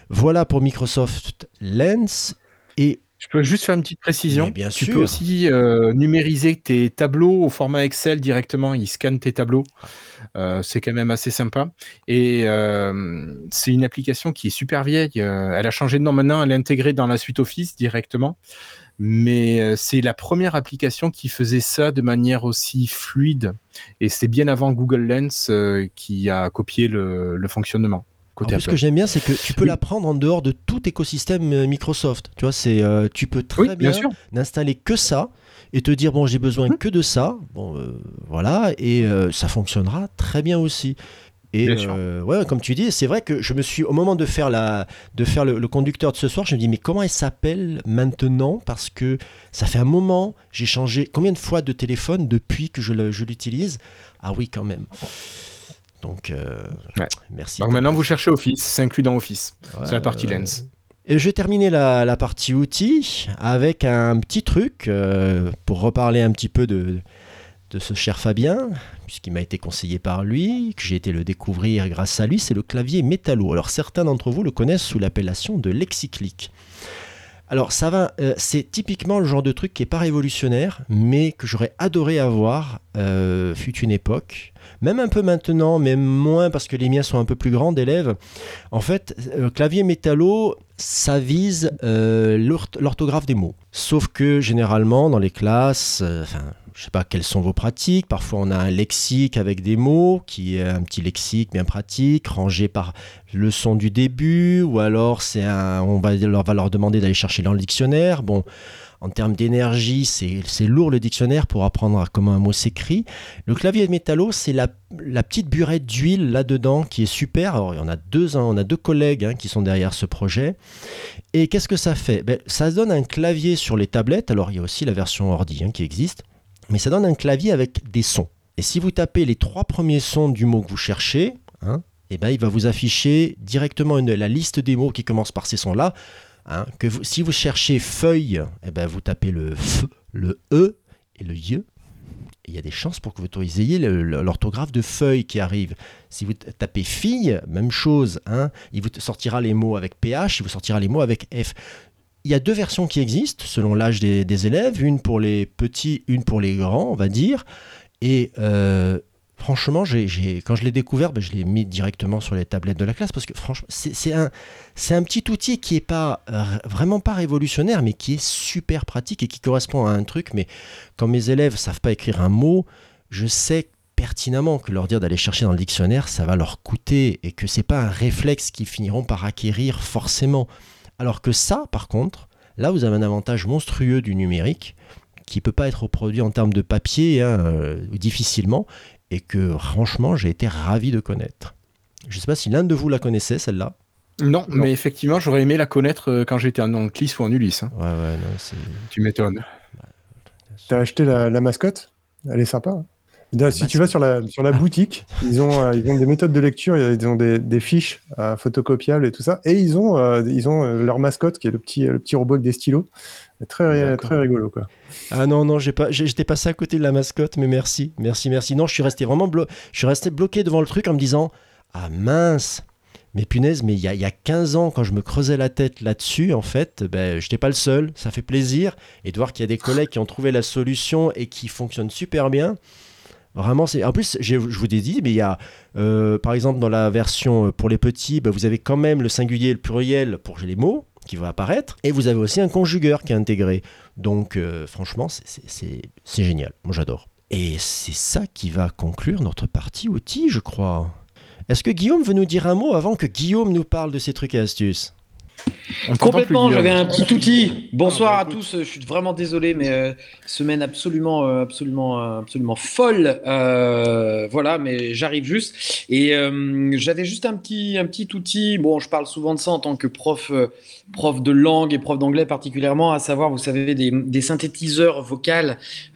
Voilà pour Microsoft Lens. Et Je peux juste faire une petite précision. Bien tu sûr. peux aussi euh, numériser tes tableaux au format Excel directement. Il scanne tes tableaux. Euh, c'est quand même assez sympa. Et euh, c'est une application qui est super vieille. Elle a changé de nom maintenant. Elle est intégrée dans la suite Office directement. Mais euh, c'est la première application qui faisait ça de manière aussi fluide. Et c'est bien avant Google Lens euh, qui a copié le, le fonctionnement. en Côté plus, ce que j'aime bien, c'est que tu peux Oui. la prendre en dehors de tout écosystème euh, Microsoft. Tu vois, c'est euh, tu peux très Oui, bien, n'installer que ça et te dire bon, j'ai besoin Mhm. que de ça. Bon, euh, voilà, et ça fonctionnera très bien aussi. Et euh, ouais, comme tu dis, c'est vrai que je me suis au moment de faire la, de faire le, le conducteur de ce soir, je me dis mais comment elle s'appelle maintenant? Parce que ça fait un moment, j'ai changé combien de fois de téléphone depuis que je l'utilise? Ah oui, quand même. Donc euh, Ouais. merci. Donc maintenant, vous cherchez Office. C'est inclus dans Office. Ouais, c'est la partie ouais. Lens. Et je vais terminer la, la partie outils avec un petit truc euh, pour reparler un petit peu de, de ce cher Fabien, puisqu'il m'a été conseillé par lui, que j'ai été le découvrir grâce à lui, c'est le clavier métallo. Alors certains d'entre vous le connaissent sous l'appellation de Lexiclick. Alors ça va, euh, c'est typiquement le genre de truc qui est pas révolutionnaire, mais que j'aurais adoré avoir, euh, fut une époque, même un peu maintenant, mais moins parce que les miens sont un peu plus grands d'élèves. En fait, euh, clavier métallo, ça vise l'orth- l'orthographe des mots. Sauf que généralement, dans les classes, enfin, je sais pas quelles sont vos pratiques. Parfois, on a un lexique avec des mots, qui est un petit lexique bien pratique, rangé par leçon du début, ou alors c'est on va leur, va leur demander d'aller chercher dans le dictionnaire. Bon, en termes d'énergie, c'est lourd le dictionnaire pour apprendre comment un mot s'écrit. Le clavier de métallo, c'est la, la petite burette d'huile là-dedans qui est super. Alors, il y en a deux, hein, on a deux collègues hein, qui sont derrière ce projet. Et qu'est-ce que ça fait? Ben, Ça donne un clavier sur les tablettes. Alors, il y a aussi la version ordi hein, qui existe. Mais ça donne un clavier avec des sons. Et si vous tapez les trois premiers sons du mot que vous cherchez, hein, eh ben, il va vous afficher directement la liste des mots qui commencent par ces sons-là. hein, que si vous cherchez feuille, eh ben, vous tapez le F, le E et le Y. Et il y a des chances pour que vous ayez l'orthographe de feuille qui arrive. Si vous tapez fille, même chose. Hein, il vous sortira les mots avec PH, il vous sortira les mots avec F. Il y a deux versions qui existent selon l'âge des, élèves, une pour les petits, une pour les grands, on va dire. Et euh, franchement, quand je l'ai découvert, ben, je l'ai mis directement sur les tablettes de la classe parce que franchement, c'est, un, petit outil qui est pas vraiment pas révolutionnaire, mais qui est super pratique et qui correspond à un truc. Mais quand mes élèves savent pas écrire un mot, je sais pertinemment que leur dire d'aller chercher dans le dictionnaire, ça va leur coûter et que c'est pas un réflexe qu'ils finiront par acquérir forcément. Alors que ça, par contre, là, vous avez un avantage monstrueux du numérique qui peut pas être reproduit en termes de papier hein, euh, difficilement et que franchement, j'ai été ravi de connaître. Je sais pas si l'un de vous la connaissait, celle-là. Non, mais effectivement, j'aurais aimé la connaître euh, quand j'étais en Anclis ou en Ulysse. hein. Ouais, ouais, non, c'est. Tu m'étonnes. T'as acheté la, la mascotte? Elle est sympa. hein. D'ailleurs, si tu vas sur la, sur la boutique, ils ont, euh, ils ont des méthodes de lecture, ils ont des, des fiches euh, photocopiables et tout ça. Et ils ont, euh, ils ont leur mascotte qui est le petit, le petit robot avec des stylos. Très, rigolo. Quoi. Ah non, non, j'ai pas, j'étais passé à côté de la mascotte, mais merci, merci, merci. Non, je suis resté vraiment blo- je suis resté bloqué devant le truc en me disant Ah mince Mais punaise, mais il y a, il y a 15 ans, quand je me creusais la tête là-dessus, en fait, ben, je n'étais pas le seul. Ça fait plaisir. Et de voir qu'il y a des collègues qui ont trouvé la solution et qui fonctionnent super bien. Vraiment, c'est. En plus, je vous ai dit, mais il y a, euh, par exemple, dans la version euh, pour les petits, ben, vous avez quand même le singulier et le pluriel pour les mots qui va apparaître. Et vous avez aussi un conjugueur qui est intégré. Donc, euh, franchement, c'est- génial. Moi, j'adore. Et c'est ça qui va conclure notre partie outils, je crois. Est-ce que Guillaume veut nous dire un mot avant que Guillaume nous parle de ses trucs et astuces? Complètement, j'avais un petit outil. Bonsoir Ah, à bah, écoute. tous, je suis vraiment désolé, mais euh, semaine absolument, euh, absolument, euh, absolument folle. Euh, voilà, mais j'arrive juste. Et euh, j'avais juste un petit, un petit outil. Bon, je parle souvent de ça en tant que prof, euh, prof de langue et prof d'anglais particulièrement, à savoir, vous savez, des, des synthétiseurs vocaux.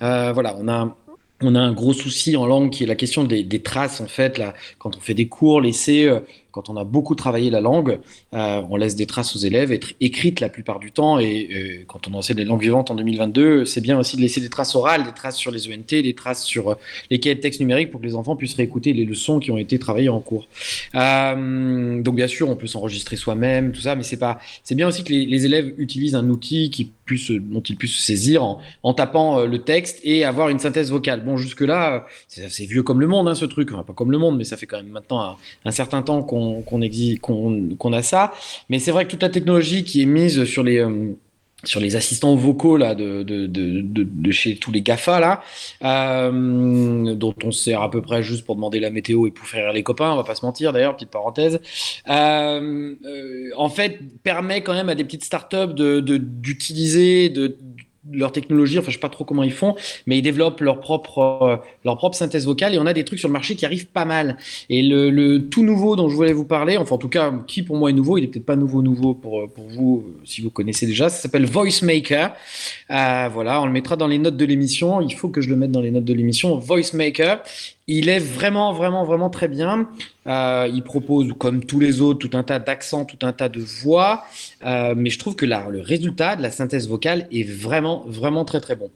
Euh, voilà, on a. On a un gros souci en langue qui est la question des, des traces en fait là quand on fait des cours, l'essai, euh, quand on a beaucoup travaillé la langue, euh, on laisse des traces aux élèves, être écrites la plupart du temps. Et euh, quand on enseigne les langues vivantes en 2022, c'est bien aussi de laisser des traces orales, des traces sur les ENT, des traces sur euh, les cahiers de texte numériques pour que les enfants puissent réécouter les leçons qui ont été travaillées en cours. Donc bien sûr, on peut s'enregistrer soi-même, tout ça, mais c'est pas. C'est bien aussi que les, élèves utilisent un outil qui puisse, dont ils puissent se saisir en, tapant le texte et avoir une synthèse vocale. Bon, jusque là, c'est vieux comme le monde, hein, ce truc. Pas comme le monde, mais ça fait quand même maintenant un certain temps qu'on qu'on a ça. Mais c'est vrai que toute la technologie qui est mise sur les euh, sur les assistants vocaux là de, de, de, chez tous les Gafa là, euh, dont on se sert à peu près juste pour demander la météo et pour faire les copains, on va pas se mentir d'ailleurs, petite parenthèse. Euh, en fait, permet quand même à des petites startups d'utiliser de leur technologie, enfin je sais pas trop comment ils font, mais ils développent leur propre euh, leur propre synthèse vocale et on a des trucs sur le marché qui arrivent pas mal. Et le, le tout nouveau dont je voulais vous parler, enfin en tout cas qui pour moi est nouveau, il est peut-être pas nouveau nouveau pour euh, pour vous euh, si vous connaissez déjà, ça s'appelle Voice Maker. Euh, voilà, on le mettra dans les notes de l'émission. Il faut que je le mette dans les notes de l'émission. Voice Maker. Il est vraiment, vraiment, vraiment très bien. Euh, il propose, comme tous les autres, tout un tas d'accents, tout un tas de voix. Euh, mais je trouve que là, le résultat de la synthèse vocale est vraiment, vraiment très, très bon.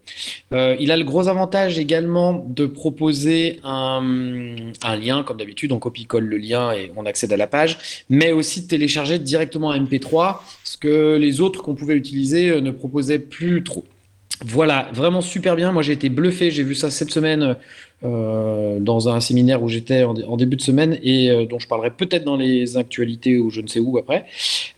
Euh, il a le gros avantage également de proposer un, un lien, comme d'habitude, on copie-colle le lien et on accède à la page, mais aussi de télécharger directement en MP3, ce que les autres qu'on pouvait utiliser ne proposaient plus trop. Voilà, vraiment super bien. Moi, j'ai été bluffé. J'ai vu ça cette semaine dans un séminaire où j'étais en, début de semaine et euh, dont je parlerai peut-être dans les actualités ou je ne sais où après.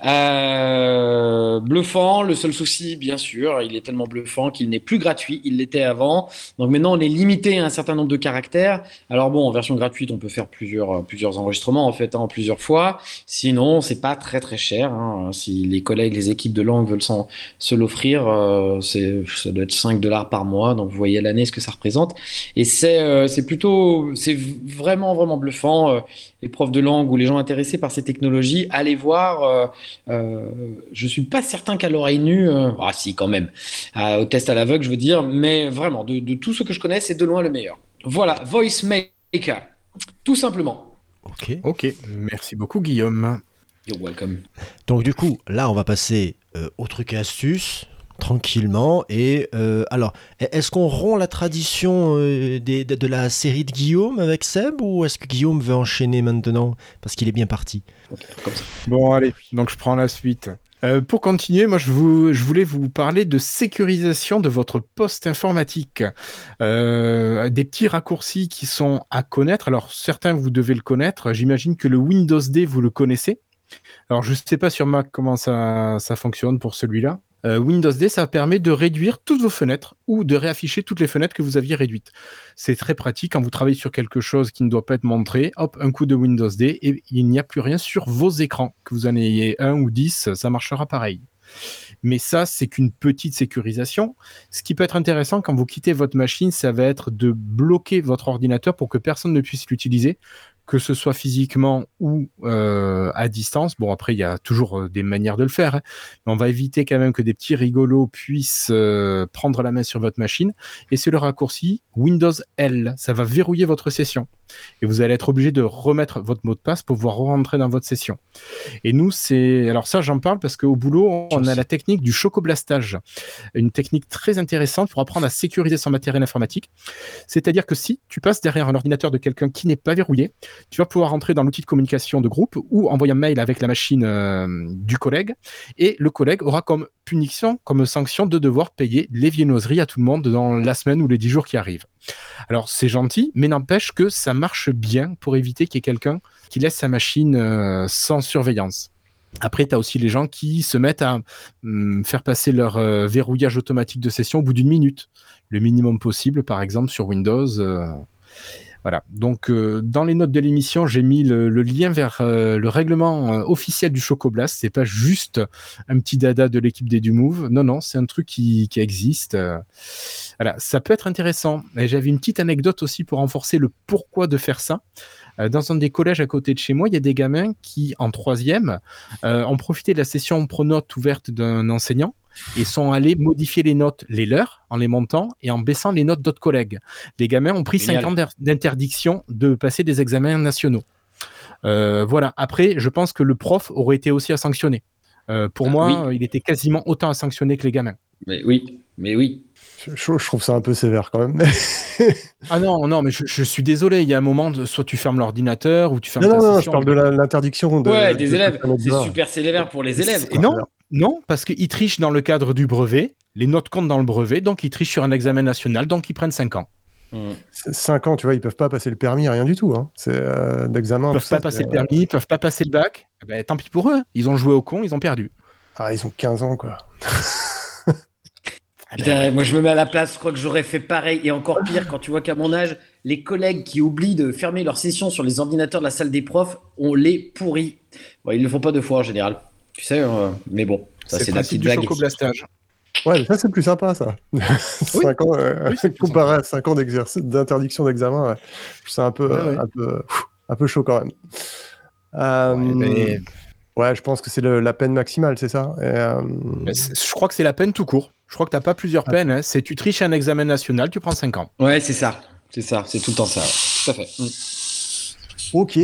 Euh, bluffant. Le seul souci, bien sûr, il est tellement bluffant qu'il n'est plus gratuit. Il l'était avant. Donc maintenant, on est limité à un certain nombre de caractères. Alors bon, en version gratuite, on peut faire plusieurs, plusieurs enregistrements en fait, en plusieurs fois. Sinon, c'est pas très très cher. hein. Si les collègues, les équipes de langue veulent se l'offrir, euh, ça doit être 5 dollars par mois. Donc vous voyez l'année ce que ça représente. Et c'est euh, c'est plutôt, c'est vraiment vraiment bluffant. Euh, les profs de langue ou les gens intéressés par ces technologies, allez voir. Euh, euh, je suis pas certain qu'à l'oreille nue, euh, ah si quand même, Euh, au test à l'aveugle, je veux dire, mais vraiment de, de tout ce que je connais, c'est de loin le meilleur. Voilà, Voice Maker, tout simplement. Ok. Ok, merci beaucoup Guillaume. You're welcome. Donc du coup, là, on va passer euh, au truc et astuce tranquillement. Et euh, alors, est-ce qu'on rompt la tradition euh, des- de, de la série de Guillaume avec Seb ou est-ce que Guillaume veut enchaîner maintenant parce qu'il est bien parti? Comme ça. Bon, allez, donc je prends la suite. Euh, pour continuer, moi, je, vous, je voulais vous parler de sécurisation de votre poste informatique. Euh, des petits raccourcis qui sont à connaître. Alors, certains, vous devez le connaître. J'imagine que le Windows D, vous le connaissez. Alors, je ne sais pas sur Mac comment ça, ça fonctionne pour celui-là. Euh, Windows D, ça permet de réduire toutes vos fenêtres ou de réafficher toutes les fenêtres que vous aviez réduites. C'est très pratique quand vous travaillez sur quelque chose qui ne doit pas être montré. Hop, un coup de Windows D et il n'y a plus rien sur vos écrans. Que vous en ayez un ou dix, ça marchera pareil. Mais ça, c'est qu'une petite sécurisation. Ce qui peut être intéressant quand vous quittez votre machine, ça va être de bloquer votre ordinateur pour que personne ne puisse l'utiliser, que ce soit physiquement ou euh, à distance. Bon, après, il y a toujours euh, des manières de le faire, hein. mais on va éviter quand même que des petits rigolos puissent euh, prendre la main sur votre machine. Et c'est le raccourci Windows L. Ça va verrouiller votre session. Et vous allez être obligé de remettre votre mot de passe pour pouvoir rentrer dans votre session. Et nous, c'est. Alors, ça, j'en parle parce qu'au boulot, on a la technique du chocoblastage. Une technique très intéressante pour apprendre à sécuriser son matériel informatique. C'est-à-dire que si tu passes derrière un ordinateur de quelqu'un qui n'est pas verrouillé, tu vas pouvoir rentrer dans l'outil de communication de groupe ou envoyer un mail avec la machine euh, du collègue. Et le collègue aura comme punition, comme sanction de devoir payer les viennoiseries à tout le monde dans la semaine ou les dix jours qui arrivent. Alors c'est gentil, mais n'empêche que ça marche bien pour éviter qu'il y ait quelqu'un qui laisse sa machine euh, sans surveillance. Après, tu as aussi les gens qui se mettent à hum, faire passer leur euh, verrouillage automatique de session au bout d'une minute, le minimum possible, par exemple sur Windows. euh, voilà. Donc, euh, dans les notes de l'émission, j'ai mis le, lien vers euh, le règlement euh, officiel du Chocoblast. C'est pas juste un petit dada de l'équipe des Dumove. Non, non, c'est un truc qui, qui existe. voilà, ça peut être intéressant. Et j'avais une petite anecdote aussi pour renforcer le pourquoi de faire ça. Dans un des collèges à côté de chez moi, il y a des gamins qui, en troisième, ont profité de la session pronote ouverte d'un enseignant et sont allés modifier les notes, les leurs, en les montant et en baissant les notes d'autres collègues. Les gamins ont pris Génial. 5 ans d'in- d'interdiction de passer des examens nationaux. Euh, voilà. Après, je pense que le prof aurait été aussi à sanctionner. Euh, pour Ah, moi, oui. il était quasiment autant à sanctionner que les gamins. Mais oui, mais oui. Je, trouve ça un peu sévère quand même. Ah non, non, mais je, je suis désolé. Il y a un moment, de, soit tu fermes l'ordinateur ou tu fermes non, ta non, non, je parle de l'interdiction de. ouais, de- des de- élèves. de- C'est super sévère pour les élèves. Et non, non, parce qu'ils trichent dans le cadre du brevet. Les notes comptent dans le brevet, donc ils trichent sur un examen national, donc ils prennent 5 ans. Mm. 5 ans, tu vois, ils peuvent pas passer le permis, rien du tout. Hein. C'est euh, d'examen. Ils peuvent ça, pas passer le permis, ils peuvent pas passer le bac. Eh ben, tant pis pour eux. Ils ont joué au con, ils ont perdu. Ah, ils ont 15 ans, quoi. Putain, moi je me mets à la place, je crois que j'aurais fait pareil et encore pire quand tu vois qu'à mon âge, les collègues qui oublient de fermer leur session sur les ordinateurs de la salle des profs, on les pourrit. Bon, ils le font pas deux fois en général, tu sais, euh, mais bon, ça c'est la petite blague. Ouais, mais ça, c'est plus sympa, ça. 5 ans, euh, Oui, c'est plus comparé à 5 ans d'exercice, d'interdiction d'examen, ouais. Je trouve ça un peu, Ouais, ouais. un peu, un peu chaud quand même. Euh, Ouais, mais- ouais, je pense que c'est la peine maximale, c'est ça Et, euh, c'est- je crois que c'est la peine tout court. Je crois que t'as pas plusieurs peines. hein. C'est tu triches un examen national, tu prends 5 ans. Ouais, c'est ça, c'est ça, c'est tout le temps ça. Tout à fait. Mm. Ok.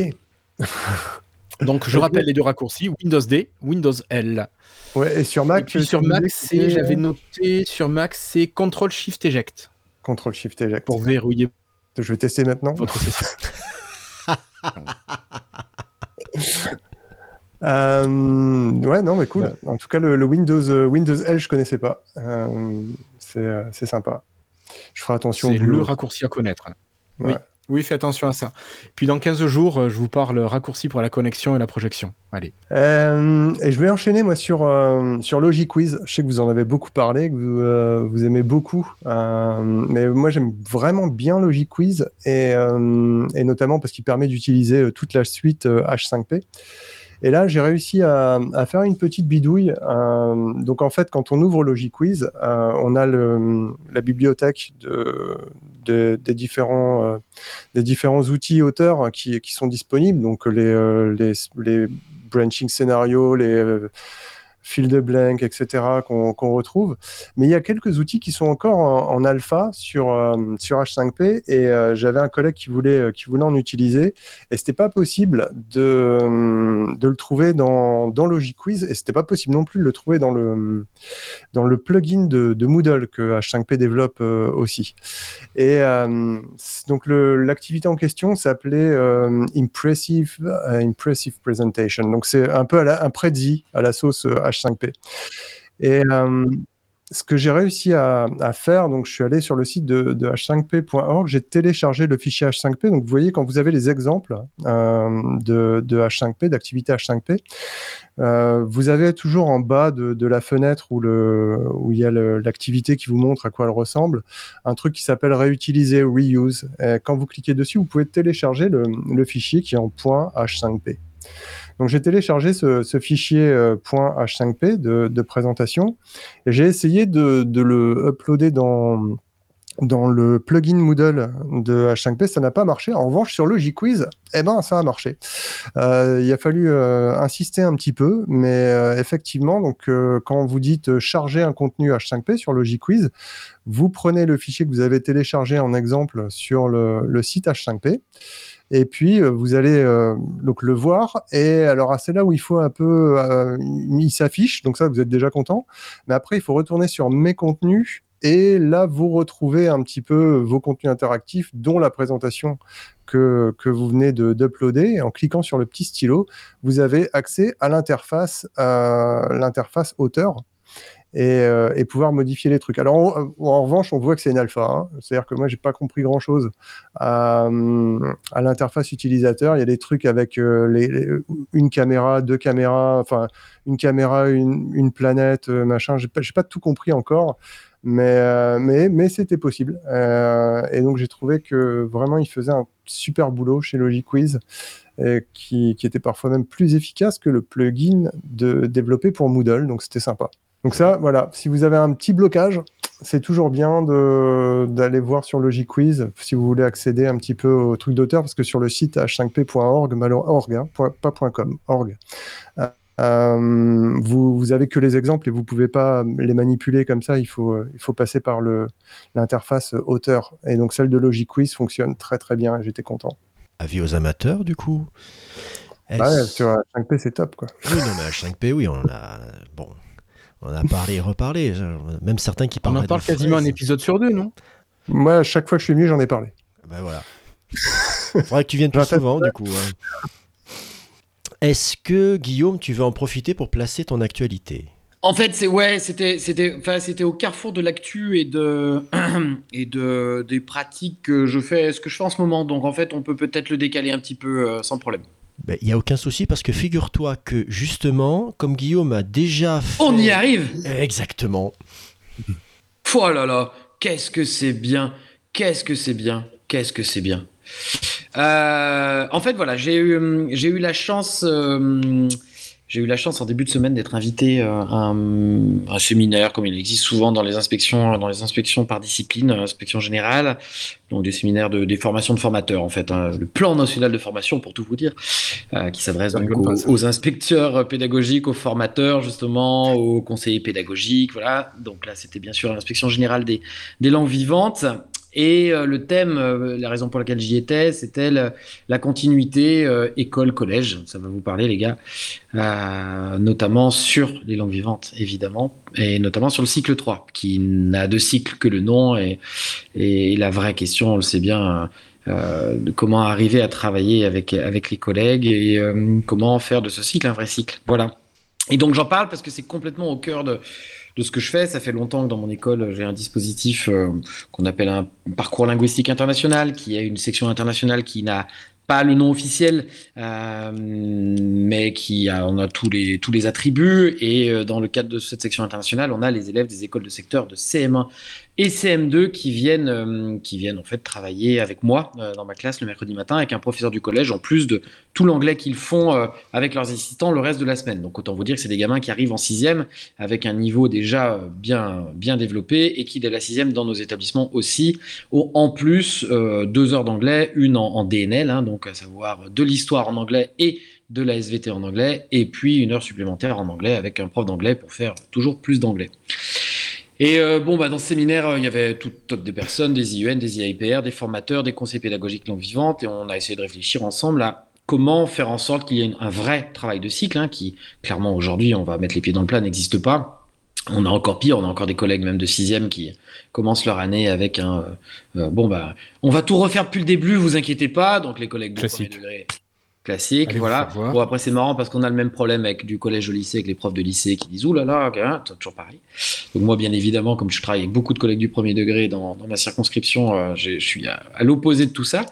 Donc je rappelle les deux raccourcis Windows D, Windows L. Ouais, et sur Mac, Et puis tu sur Mac, c'est j'avais euh, noté sur Mac, c'est Control Shift Eject Control Shift Eject. pour verrouiller Je vais tester maintenant. votre. Euh, ouais, non, mais cool. En tout cas, le, le Windows, euh, Windows L, je connaissais pas. Euh, c'est euh, sympa. Je ferai attention. C'est le raccourci à connaître. Ouais. Oui, fais attention à ça. Puis dans 15 jours, euh, je vous parle raccourci pour la connexion et la projection. Allez. Euh, et je vais enchaîner moi sur euh, sur LogiQuiz. Je sais que vous en avez beaucoup parlé, que vous, euh, aimez beaucoup, mais moi j'aime vraiment bien LogiQuiz et, et notamment parce qu'il permet d'utiliser toute la suite euh, H5P. Et là, j'ai réussi à, à faire une petite bidouille. Euh, donc, en fait, quand on ouvre LogiQuiz, euh, on a le, la bibliothèque de, de- des, différents, euh, des différents outils auteurs qui, qui sont disponibles. Donc, les, euh, les, les branching scénarios, les de blank, etc., qu'on retrouve. Mais il y a quelques outils qui sont encore en, alpha sur, euh, sur H5P et euh, j'avais un collègue qui voulait, euh, qui voulait en utiliser et c'était pas possible de, de le trouver dans, dans LogiQuiz et c'était pas possible non plus de le trouver dans le, dans le plugin de, Moodle que H5P développe aussi. Et donc l'activité en question s'appelait Impressive, Impressive Presentation. Donc c'est un peu un Prezi à la sauce H5P. Et euh, ce que j'ai réussi à, faire, donc je suis allé sur le site de, de h5p.org, j'ai téléchargé le fichier H5P. Donc vous voyez quand vous avez les exemples euh, de, de H5P, d'activité H5P, euh, vous avez toujours en bas de, la fenêtre où, il y a l'activité qui vous montre à quoi elle ressemble, un truc qui s'appelle réutiliser, reuse. Et quand vous cliquez dessus, vous pouvez télécharger le, le fichier qui est en .h5p. Donc j'ai téléchargé ce, fichier euh, .h5p de, de présentation et j'ai essayé de, de le uploader dans, dans le plugin Moodle de H5P, ça n'a pas marché. En revanche, sur le eh ben, ça a marché. Euh, il a fallu euh, insister un petit peu, mais euh, effectivement, donc, quand vous dites charger un contenu H5P sur le Quiz, vous prenez le fichier que vous avez téléchargé en exemple sur le site H5P. Et puis, vous allez donc le voir. Et alors, ah, c'est là où il faut un peu. il s'affiche, donc ça, vous êtes déjà content. Mais après, il faut retourner sur Mes contenus et là, vous retrouvez un petit peu vos contenus interactifs, dont la présentation que, que vous venez d'uploader. En cliquant sur le petit stylo, vous avez accès à l'interface, l'interface auteur. Et, euh, et, pouvoir modifier les trucs. Alors en, revanche, on voit que c'est une alpha. Hein. C'est-à-dire que moi, j'ai pas compris grand-chose à, à l'interface utilisateur. Il y a des trucs avec euh, une caméra, deux caméras, enfin une caméra, une, planète, euh, machin. J'ai pas, pas tout compris encore. Mais, euh, c'était possible. Euh, et donc j'ai trouvé que vraiment il faisait un super boulot chez LogiQuiz, euh, qui, qui, était parfois même plus efficace que le plugin de, développé pour Moodle. Donc c'était sympa. Donc ça, voilà, si vous avez un petit blocage, c'est toujours bien d'aller voir sur LogiQuiz si vous voulez accéder un petit peu au truc d'auteur, parce que sur le site h5p.org, org, hein, pas .com, org, euh, vous, vous avez que les exemples et vous pouvez pas les manipuler comme ça. Il faut, euh, il faut passer par l'interface auteur. Et donc celle de LogiQuiz fonctionne très très bien. J'étais content. Avis aux amateurs du coup? Ouais, sur H5P c'est top quoi. Oui non mais H5P oui on a bon on a parlé et reparlé. Même certains qui parlent. On en parle quasiment un épisode sur deux non? Moi à chaque fois que je suis venu j'en ai parlé. Ben voilà. Faudrait que tu viennes plus souvent du coup. Hein. Est-ce que Guillaume, tu veux en profiter pour placer ton actualité? En fait, c'est ouais, c'était c'était enfin c'était au carrefour de l'actu et de et de des pratiques que je fais, ce que je fais en ce moment. Donc en fait, on peut peut-être le décaler un petit peu euh, sans problème. Il ben, n'y a aucun souci parce que figure-toi que justement, comme Guillaume a déjà fait... On y arrive. Exactement. Oh là là, qu'est-ce que c'est bien. Qu'est-ce que c'est bien. Qu'est-ce que c'est bien. Euh, en fait, voilà, j'ai eu, j'ai eu la chance, euh, j'ai eu la chance en début de semaine d'être invité euh, à un, séminaire, comme il existe souvent dans les inspections, dans les inspections par discipline, inspection générale, donc des séminaires de des formations de formateurs, en fait, hein, le plan national de formation, pour tout vous dire, qui s'adresse donc aux, inspecteurs pédagogiques, aux formateurs justement, aux conseillers pédagogiques, voilà. Donc là, c'était bien sûr l'inspection générale des, des langues vivantes. Et euh, le thème, euh, la raison pour laquelle j'y étais, c'était la continuité euh, école-collège. Ça va vous parler, les gars, notamment sur les langues vivantes, évidemment, et notamment sur le cycle 3, qui n'a de cycle que le nom. Et, la vraie question, on le sait bien, comment arriver à travailler avec les collègues et comment faire de ce cycle un vrai cycle. Voilà. Et donc j'en parle parce que c'est complètement au cœur de, de ce que je fais. Ça fait longtemps que dans mon école, j'ai un dispositif euh, qu'on appelle un parcours linguistique international, qui est une section internationale qui n'a pas le nom officiel, euh, mais qui a, on a tous les, tous les attributs. Et euh, dans le cadre de cette section internationale, on a les élèves des écoles de secteur de CM1 et CM2 qui viennent, euh, qui viennent en fait travailler avec moi euh, dans ma classe le mercredi matin avec un professeur du collège en plus de tout l'anglais qu'ils font euh, avec leurs assistants le reste de la semaine. Donc autant vous dire que c'est des gamins qui arrivent en sixième avec un niveau déjà bien, bien développé et qui dès la sixième dans nos établissements aussi ont en plus deux heures d'anglais, une en, DNL, hein, donc à savoir de l'histoire en anglais et de la SVT en anglais, et puis une heure supplémentaire en anglais avec un prof d'anglais pour faire toujours plus d'anglais. Et euh, bon, bah, dans ce séminaire, euh, il y avait toutes des personnes, des IUN, des IAIPR, des formateurs, des conseils pédagogiques non vivantes, et on a essayé de réfléchir ensemble à comment faire en sorte qu'il y ait un vrai travail de cycle, hein, qui clairement aujourd'hui, on va mettre les pieds dans le plat, n'existe pas. On a encore pire, on a encore des collègues même de sixième qui commencent leur année avec un euh, bon bah on va tout refaire depuis le début, vous inquiétez pas. Donc les collègues de premier degré classique. voilà. Bon, après, c'est marrant parce qu'on a le même problème avec du collège au lycée, avec les profs de lycée qui disent Ouh là là, hein, toujours pareil. Donc, moi, bien évidemment, comme je travaille avec beaucoup de collègues du premier degré dans, ma circonscription, euh, je suis à, à l'opposé de tout ça.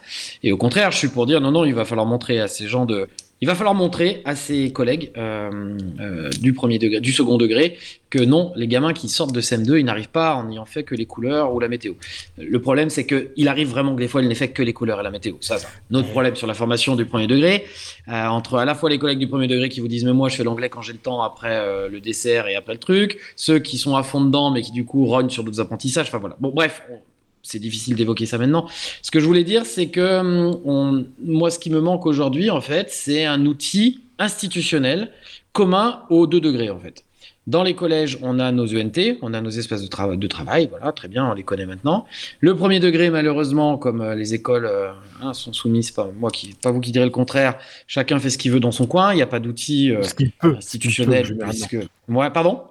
Et au contraire, je suis pour dire Non, non, il va falloir montrer à ces gens de il va falloir montrer à ses collègues euh, euh, du premier degré, du second degré, que non, les gamins qui sortent de CM2, ils n'arrivent pas en ayant fait que les couleurs ou la météo. Le problème, c'est qu'il arrive vraiment que des fois, ils n'aient fait que les couleurs et la météo. Ça, ça. Notre problème sur la formation du premier degré, euh, entre à la fois les collègues du premier degré qui vous disent, mais moi, je fais l'anglais quand j'ai le temps après le dessert et après le truc, ceux qui sont à fond dedans, mais qui du coup rognent sur d'autres apprentissages. Enfin voilà. Bon, bref, c'est difficile d'évoquer ça maintenant. Ce que je voulais dire, c'est que hum, moi, ce qui me manque aujourd'hui, en fait, c'est un outil institutionnel commun aux deux degrés, en fait. Dans les collèges, on a nos UNT, on a nos espaces de, travail, de travail, voilà, très bien, on les connaît maintenant. Le premier degré, malheureusement, comme euh, les écoles euh, hein, sont soumises, pas moi qui, pas vous qui direz le contraire, chacun fait ce qu'il veut dans son coin, il n'y a pas d'outil euh, Ce qu'il peut. institutionnel. Ce qu'il peut, puisque... Ouais, pardon?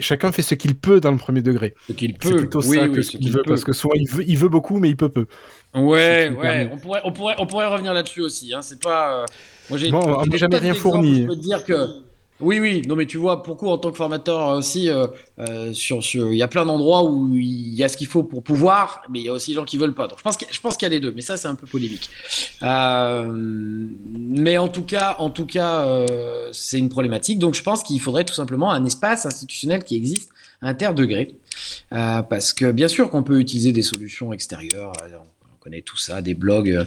Chacun fait ce qu'il peut dans le premier degré. Ce qu'il C'est peut. plutôt oui, ça oui, que ce qu'il veut, peut. parce que souvent il veut, il veut beaucoup, mais il peut peu. Ouais, ouais, on pourrait, on pourrait, on pourrait, revenir là-dessus aussi. Hein. C'est pas. euh, Moi, j'ai. Bon, on jamais rien fourni. où Je peux te dire que. Oui, oui. Non, mais tu vois, pourquoi en tant que formateur aussi, euh, euh, sur, sur, il y a plein d'endroits où il y a ce qu'il faut pour pouvoir, mais il y a aussi des gens qui veulent pas. Donc, je pense, qu'il qu'il y a les deux, mais ça, c'est un peu polémique. Euh, mais en tout cas, en tout cas, euh, c'est une problématique. Donc, je pense qu'il faudrait tout simplement un espace institutionnel qui existe interdegré. Euh, parce que bien sûr qu'on peut utiliser des solutions extérieures. euh, On connaît tout ça, des blogs euh,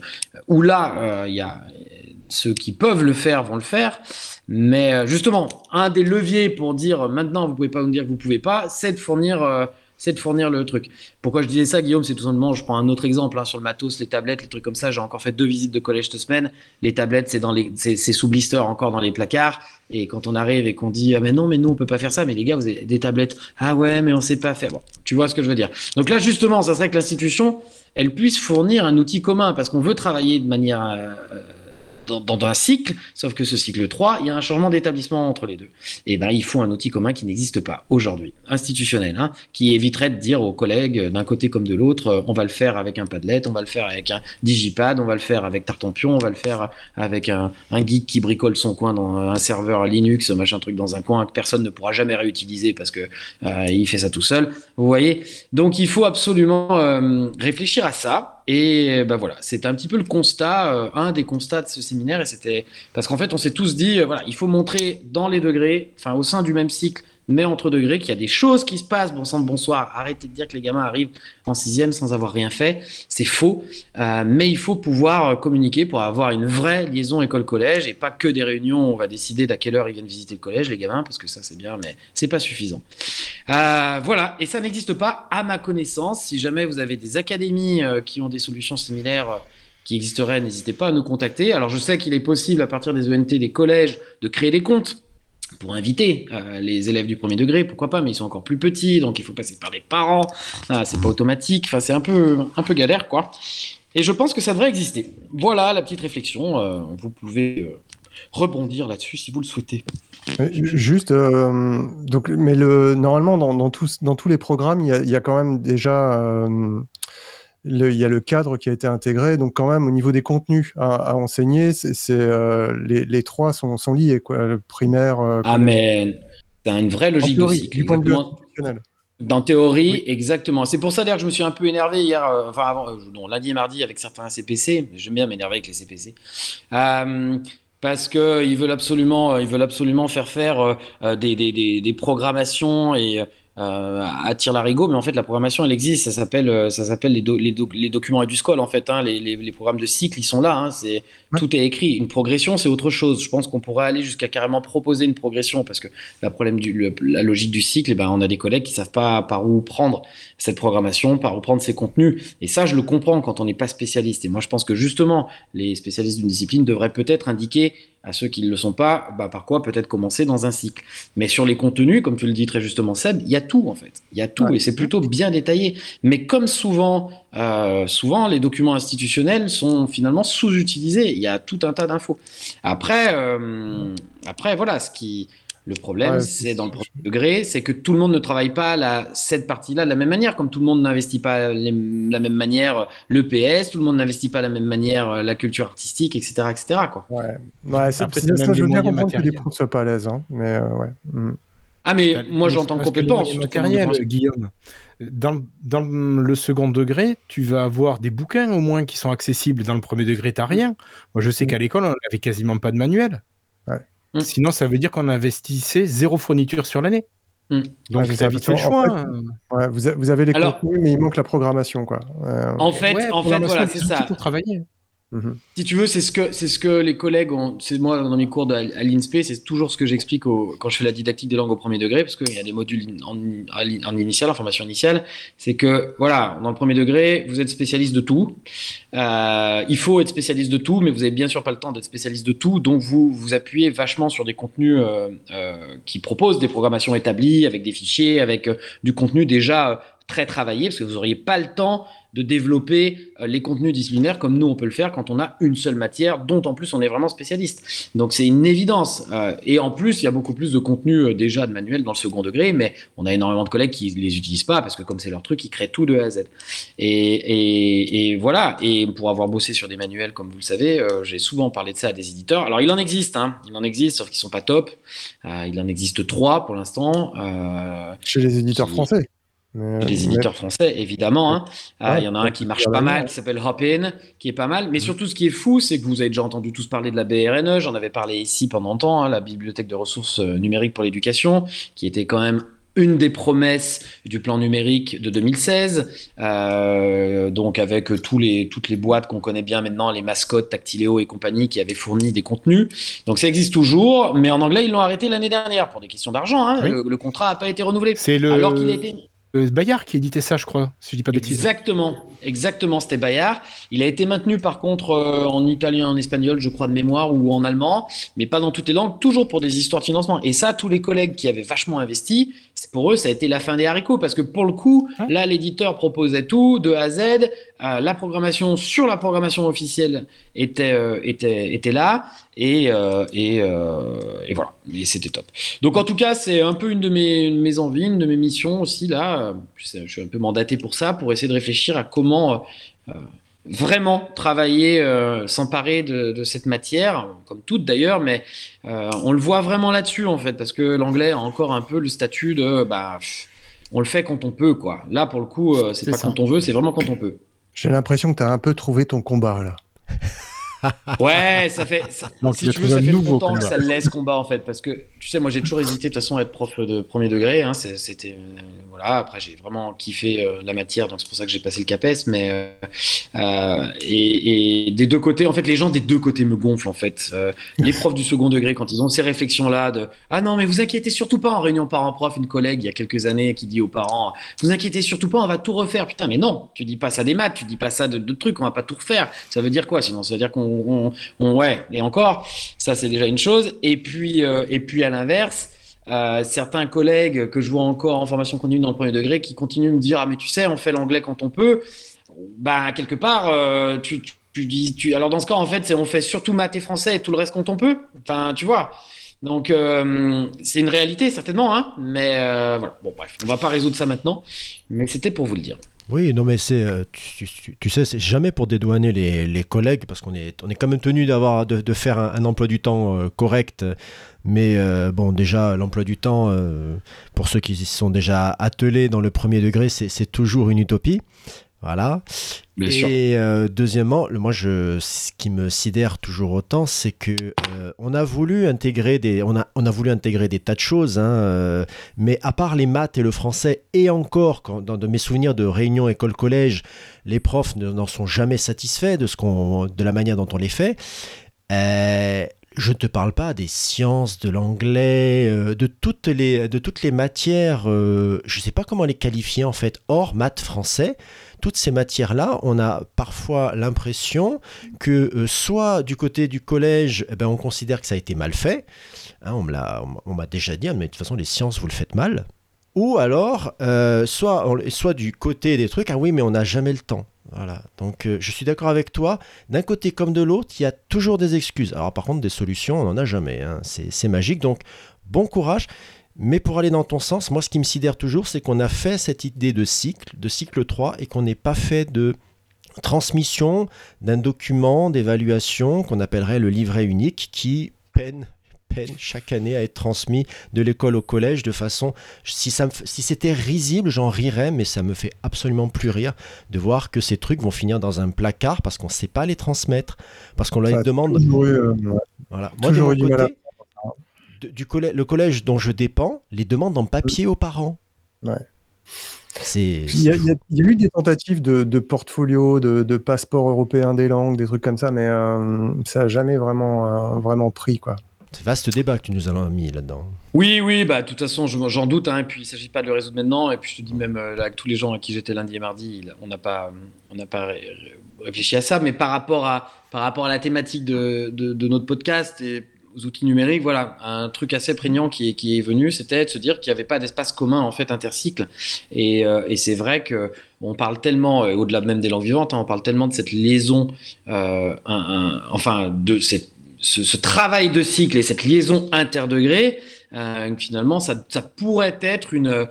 où là, euh, il y a euh, ceux qui peuvent le faire vont le faire. Mais euh, justement, un des leviers pour dire euh, maintenant vous pouvez pas nous dire que vous pouvez pas, c'est de fournir, euh, c'est de fournir le truc. Pourquoi je disais ça, Guillaume? C'est tout simplement, je prends un autre exemple hein, sur le matos, les tablettes, les trucs comme ça. J'ai encore fait deux visites de collège cette semaine. Les tablettes, c'est dans les, c'est sous blister encore dans les placards. Et quand on arrive et qu'on dit ah mais non mais nous on peut pas faire ça mais les gars vous avez des tablettes ah ouais mais on sait pas faire bon tu vois ce que je veux dire donc là justement ça serait que l'institution elle puisse fournir un outil commun parce qu'on veut travailler de manière dans, un cycle, sauf que ce cycle 3, il y a un changement d'établissement entre les deux. Et ben, il faut un outil commun qui n'existe pas aujourd'hui, institutionnel, hein, qui éviterait de dire aux collègues euh, d'un côté comme de l'autre, euh, on va le faire avec un Padlet, on va le faire avec un Digipad, on va le faire avec Tartampion, on va le faire avec un, geek qui bricole son coin dans un serveur Linux, machin truc dans un coin que personne ne pourra jamais réutiliser parce que euh, il fait ça tout seul. Vous voyez? Donc il faut absolument réfléchir à ça. Et ben voilà, c'est un petit peu le constat, euh, un des constats de ce séminaire. Et c'était parce qu'en fait, on s'est tous dit, euh, voilà, il faut montrer dans les degrés, enfin au sein du même cycle, mais entre degrés, qu'il y a des choses qui se passent. Bon sang bonsoir, arrêtez de dire que les gamins arrivent en sixième sans avoir rien fait, c'est faux. Euh, mais il faut pouvoir euh, communiquer pour avoir une vraie liaison école-collège et pas que des réunions. où On va décider d'à quelle heure ils viennent visiter le collège, les gamins, parce que ça c'est bien, mais c'est pas suffisant. Euh, voilà, et ça n'existe pas à ma connaissance. Si jamais vous avez des académies qui ont des solutions similaires qui existeraient, n'hésitez pas à nous contacter. Alors je sais qu'il est possible à partir des ENT, des collèges, de créer des comptes pour inviter euh, les élèves du premier degré, pourquoi pas, mais ils sont encore plus petits, donc il faut passer par des parents. Ah, c'est pas automatique. Enfin, c'est un peu, un peu galère, quoi. Et je pense que ça devrait exister. Voilà la petite réflexion. Euh, vous pouvez euh, rebondir là-dessus si vous le souhaitez. Juste, donc, mais le, normalement, dans, dans, tous, dans tous les programmes, il y a, quand même déjà le, il y a le cadre qui a été intégré. Donc, quand même, au niveau des contenus à, à enseigner, c'est, euh, les, les trois sont, sont liés. Quoi. Le primaire, euh, Ah, mais c'est une vraie logique de théorie, cycle. du point de vue institutionnel. Dans théorie, Oui. exactement. C'est pour ça d'ailleurs que je me suis un peu énervé hier, euh, enfin avant, euh, non, lundi et mardi avec certains CPC. J'aime bien m'énerver avec les CPC. Parce que ils veulent absolument, ils veulent absolument faire faire euh, des, des, des, des programmations et euh, à tir larigot, mais en fait la programmation elle existe. Ça s'appelle, euh, ça s'appelle les, do- les, do- les documents EduScol en fait. Hein, les, les, les programmes de cycle ils sont là. Hein, c'est Ouais. tout est écrit. Une progression c'est autre chose. Je pense qu'on pourrait aller jusqu'à carrément proposer une progression parce que la problème du, le- la logique du cycle, eh ben, on a des collègues qui savent pas par où prendre cette programmation, par où prendre ces contenus. Et ça, je le comprends quand on n'est pas spécialiste. Et moi, je pense que justement, les spécialistes d'une discipline devraient peut-être indiquer à ceux qui ne le sont pas, bah, par quoi peut-être commencer dans un cycle. Mais sur les contenus, comme tu le dis très justement, Seb, il y a tout en fait. Il y a tout Ouais. et c'est plutôt bien détaillé. Mais comme souvent, euh, souvent, les documents institutionnels sont finalement sous-utilisés. Il y a tout un tas d'infos. Après, euh, après, voilà, ce qui, le problème, Ouais, c'est dans le premier degré, c'est que tout le monde ne travaille pas la, cette partie-là de la même manière, comme tout le monde n'investit pas les- la même manière l'EPS, tout le monde n'investit pas de la même manière euh, la culture artistique, etc., etc. Quoi. Ouais, ouais c'est, ça, je veux bien comprendre que les profs soient pas à l'aise. Hein, mais euh, ouais. Mm. Ah, mais Bah, moi j'entends complètement. Guillaume. Dans, dans le second degré, tu vas avoir des bouquins au moins qui sont accessibles. Dans le premier degré, tu rien. Moi, je sais Mm. qu'à l'école, on avait quasiment pas de manuel. Ouais. Mm. Sinon, ça veut dire qu'on investissait zéro fourniture sur l'année. Mm. Donc, Ouais, ça ça, vite parce fait le choix. fait, hein. Ouais, vous, vous avez les Alors- contenus, mais il manque la programmation. Quoi. Euh, En fait, Ouais, en fait, voilà, c'est ça. pour travailler. Mhm. Si tu veux, c'est ce que c'est ce que les collègues ont. C'est moi dans mes cours de, à l'INSPE, c'est toujours ce que j'explique quand je fais la didactique des langues au premier degré, parce qu'il y a des modules en, en initial, en formation initiale. C'est que voilà, dans le premier degré, vous êtes spécialiste de tout. Euh, il faut être spécialiste de tout, mais vous avez bien sûr pas le temps d'être spécialiste de tout. Donc vous vous appuyez vachement sur des contenus euh, euh, qui proposent des programmations établies avec des fichiers, avec euh, du contenu déjà très travaillé, parce que vous n'auriez pas le temps de développer euh, les contenus disciplinaires comme nous on peut le faire quand on a une seule matière dont en plus on est vraiment spécialiste. Donc c'est une évidence. Euh, et en plus, il y a beaucoup plus de contenu euh, déjà de manuel dans le second degré, mais on a énormément de collègues qui les utilisent pas parce que comme c'est leur truc, ils créent tout de A à Z. Et, et, et voilà. Et pour avoir bossé sur des manuels, comme vous le savez, j'ai souvent parlé de ça à des éditeurs. Alors il en existe, hein, il en existe, sauf qu'ils sont pas top. Il en existe trois pour l'instant. Chez les éditeurs Qui- français. Mais- les éditeurs français, évidemment. hein. Ah, Il y en a un qui marche pas mal, qui s'appelle Hopin, qui est pas mal. Mais surtout, ce qui est fou, c'est que vous avez déjà entendu tous parler de la BRNE. J'en avais parlé ici pendant longtemps, hein, la Bibliothèque de ressources euh, numériques pour l'éducation, qui était quand même une des promesses du plan numérique de 2016, euh, donc avec tous les, toutes les boîtes qu'on connaît bien maintenant, les mascottes, Tactiléo et compagnie, qui avaient fourni des contenus. Donc ça existe toujours, mais en anglais, ils l'ont arrêté l'année dernière pour des questions d'argent. hein. Oui. Le, le contrat n'a pas été renouvelé. C'est le, Alors qu'il a été Bayard qui éditait ça, je crois, si je dis pas de. Exactement, exactement, c'était Bayard. Il a été maintenu par contre euh, en italien, en espagnol, je crois de mémoire, ou en allemand, mais pas dans toutes les langues, toujours pour des histoires de financement. Et ça, tous les collègues qui avaient vachement investi, pour eux, ça a été la fin des haricots, parce que pour le coup, Hein là, l'éditeur proposait tout, de A à Z, euh, la programmation sur la programmation officielle était, euh, était, était là, et, et, et voilà, et c'était top. Donc en tout cas, c'est un peu une de mes, une de mes envies, une de mes missions aussi là. Je suis un peu mandaté pour ça, pour essayer de réfléchir à comment euh, euh, vraiment travailler, euh, s'emparer de, de cette matière, comme toutes d'ailleurs, mais euh, on le voit vraiment là-dessus en fait, parce que l'anglais a encore un peu le statut de bah, on le fait quand on peut quoi. Là pour le coup, euh, c'est C'est pas ça. quand on veut, c'est vraiment quand on peut. J'ai l'impression que tu as un peu trouvé ton combat là. Ouais, ça fait. ça- Donc, si tu veux, ça fait nouveau longtemps que ça laisse combat en fait, parce que tu sais, moi j'ai toujours hésité de toute façon à être prof de premier degré. Hein, C'était euh, voilà. Après, j'ai vraiment kiffé euh, la matière, donc c'est pour ça que j'ai passé le CAPES. Mais euh, euh, et, et des deux côtés, en fait, les gens des deux côtés me gonflent en fait. Euh, les profs du second degré, quand ils ont ces réflexions-là de ah non, mais vous inquiétez surtout pas en réunion parents-prof, une collègue il y a quelques années qui dit aux parents vous inquiétez surtout pas, on va tout refaire. Putain, mais non, tu dis pas ça des maths, tu dis pas ça de, de trucs, on va pas tout refaire. Ça veut dire quoi? Sinon, ça veut dire qu'on, on- ouais. Et encore, ça c'est déjà une chose. Et puis, euh, et puis à l'inverse, euh, certains collègues que je vois encore en formation continue dans le premier degré qui continuent de me dire ah mais tu sais, on fait l'anglais quand on peut. Bah quelque part, euh, tu, tu, dis, tu, alors dans ce cas en fait, c'est on fait surtout maths et français et tout le reste quand on peut. Enfin, tu vois. Donc c'est une réalité certainement, hein. Mais voilà. Bon bref, on va pas résoudre ça maintenant. Mais c'était pour vous le dire. Oui, non, mais c'est, euh, tu, tu- tu sais, c'est jamais pour dédouaner les, les collègues, parce qu'on est, on est quand même tenu d'avoir, de, de faire un, un emploi du temps euh, correct. Mais euh, bon, déjà, l'emploi du temps, euh, pour ceux qui y sont déjà attelés dans le premier degré, c'est, toujours une utopie. Voilà. Bien et sûr. euh, deuxièmement, moi, je, ce qui me sidère toujours autant, c'est que on a voulu intégrer des, on a, on a voulu intégrer des tas de choses, hein, euh, mais à part les maths et le français, et encore, dans de mes souvenirs de réunion école-collège, les profs ne- n'en sont jamais satisfaits de ce qu'on, de la manière dont on les fait. Euh, je ne te parle pas des sciences, de l'anglais, euh, de, toutes les, de toutes les matières, euh, je ne sais pas comment les qualifier en fait, hors maths français. Toutes ces matières-là, on a parfois l'impression que euh, soit du côté du collège, eh ben, on considère que ça a été mal fait. Hein, on me l'a- on m'a déjà dit, mais de toute façon, les sciences, vous le faites mal. Ou alors, euh, soit, soit du côté des trucs, ah oui, mais on n'a jamais le temps. Voilà. Donc, euh, je suis d'accord avec toi. D'un côté comme de l'autre, il y a toujours des excuses. Alors, par contre, des solutions, on n'en a jamais. hein. C'est magique. Donc, bon courage. Mais pour aller dans ton sens, moi, ce qui me sidère toujours, c'est qu'on a fait cette idée de cycle, de cycle 3, et qu'on n'ait pas fait de transmission d'un document d'évaluation qu'on appellerait le livret unique qui peine peine chaque année à être transmis de l'école au collège de façon si ça me si c'était risible j'en rirais mais ça me fait absolument plus rire de voir que ces trucs vont finir dans un placard parce qu'on ne sait pas les transmettre parce qu'on leur a demande toujours eu, euh, voilà. Moi, mon côté, de- du collège, le collège dont je dépends les demande en papier aux parents. C'est. Il y, a, il y a- il y a eu des tentatives de, de portfolio, de, de passeport européen des langues, des trucs comme ça, mais euh, ça a jamais vraiment, euh, vraiment pris, quoi. C'est vaste débat que tu nous as mis là-dedans. Oui, oui, bah de toute façon, je- j'en doute. Hein, et puis, il s'agit pas de le résoudre maintenant. Et puis, je te dis même euh, là, avec tous les gens à qui j'étais lundi et mardi, on n'a pas, on n'a pas ré- ré- réfléchi à ça. Mais par rapport à, par rapport à la thématique de, de, de notre podcast et aux outils numériques, voilà, un truc assez prégnant qui est, qui est venu, c'était de se dire qu'il n'y avait pas d'espace commun en fait intercycle. Et, euh, et c'est vrai que on parle tellement, euh, au-delà même des langues vivantes, hein, on parle tellement de cette liaison, euh, enfin de ce travail de cycle et cette liaison interdegré, euh, finalement, ça, ça pourrait être une, euh,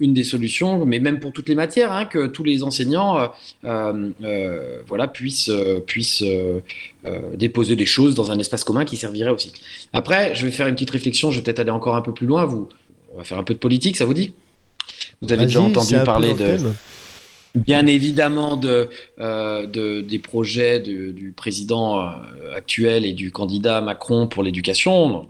une des solutions, mais même pour toutes les matières, hein, que tous les enseignants euh, euh, voilà, puissent, puissent déposer des choses dans un espace commun qui servirait au cycle. Après, je vais faire une petite réflexion, je vais peut-être aller encore un peu plus loin. Vous, on va faire un peu de politique, ça vous dit? Vous avez déjà entendu parler de thème. bien évidemment de, euh, de- des projets de- du président actuel et du candidat Macron pour l'éducation.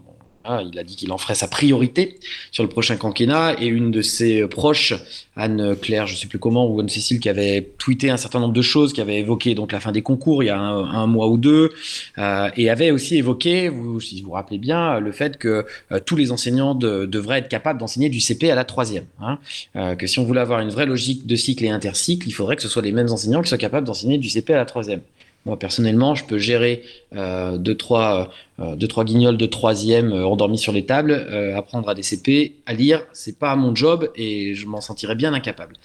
Hein, il a dit qu'il en ferait sa priorité sur le prochain quinquennat et une de ses proches, Anne-Claire, je ne sais plus comment, ou Anne-Cécile, qui avait tweeté un certain nombre de choses, qui avait évoqué donc la fin des concours il y a un, mois ou deux, euh, et avait aussi évoqué, si vous vous rappelez bien, le fait que euh, tous les enseignants de- devraient être capables d'enseigner du CP à la troisième. Hein euh, que si on voulait avoir une vraie logique de cycle et intercycle, il faudrait que ce soit les mêmes enseignants qui soient capables d'enseigner du CP à la troisième. Moi, personnellement, je peux gérer euh, deux, trois, euh, deux, trois guignols de troisième euh, endormis sur les tables, euh, apprendre à des CP, à lire, c'est pas mon job et je m'en sentirais bien incapable.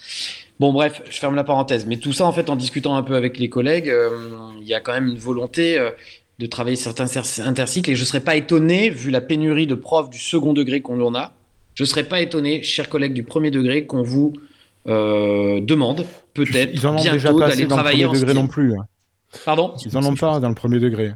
Bon, bref, je ferme la parenthèse. Mais tout ça, en fait, en discutant un peu avec les collègues, euh, il y a quand même une volonté euh, de travailler certains cer- intercycles et je serais pas étonné, vu la pénurie de profs du second degré qu'on en a, je serais pas étonné, chers collègues du premier degré, qu'on vous euh, demande peut-être bientôt d'aller travailler en degré non plus. hein. Pardon Ils en ont pas dans le premier degré.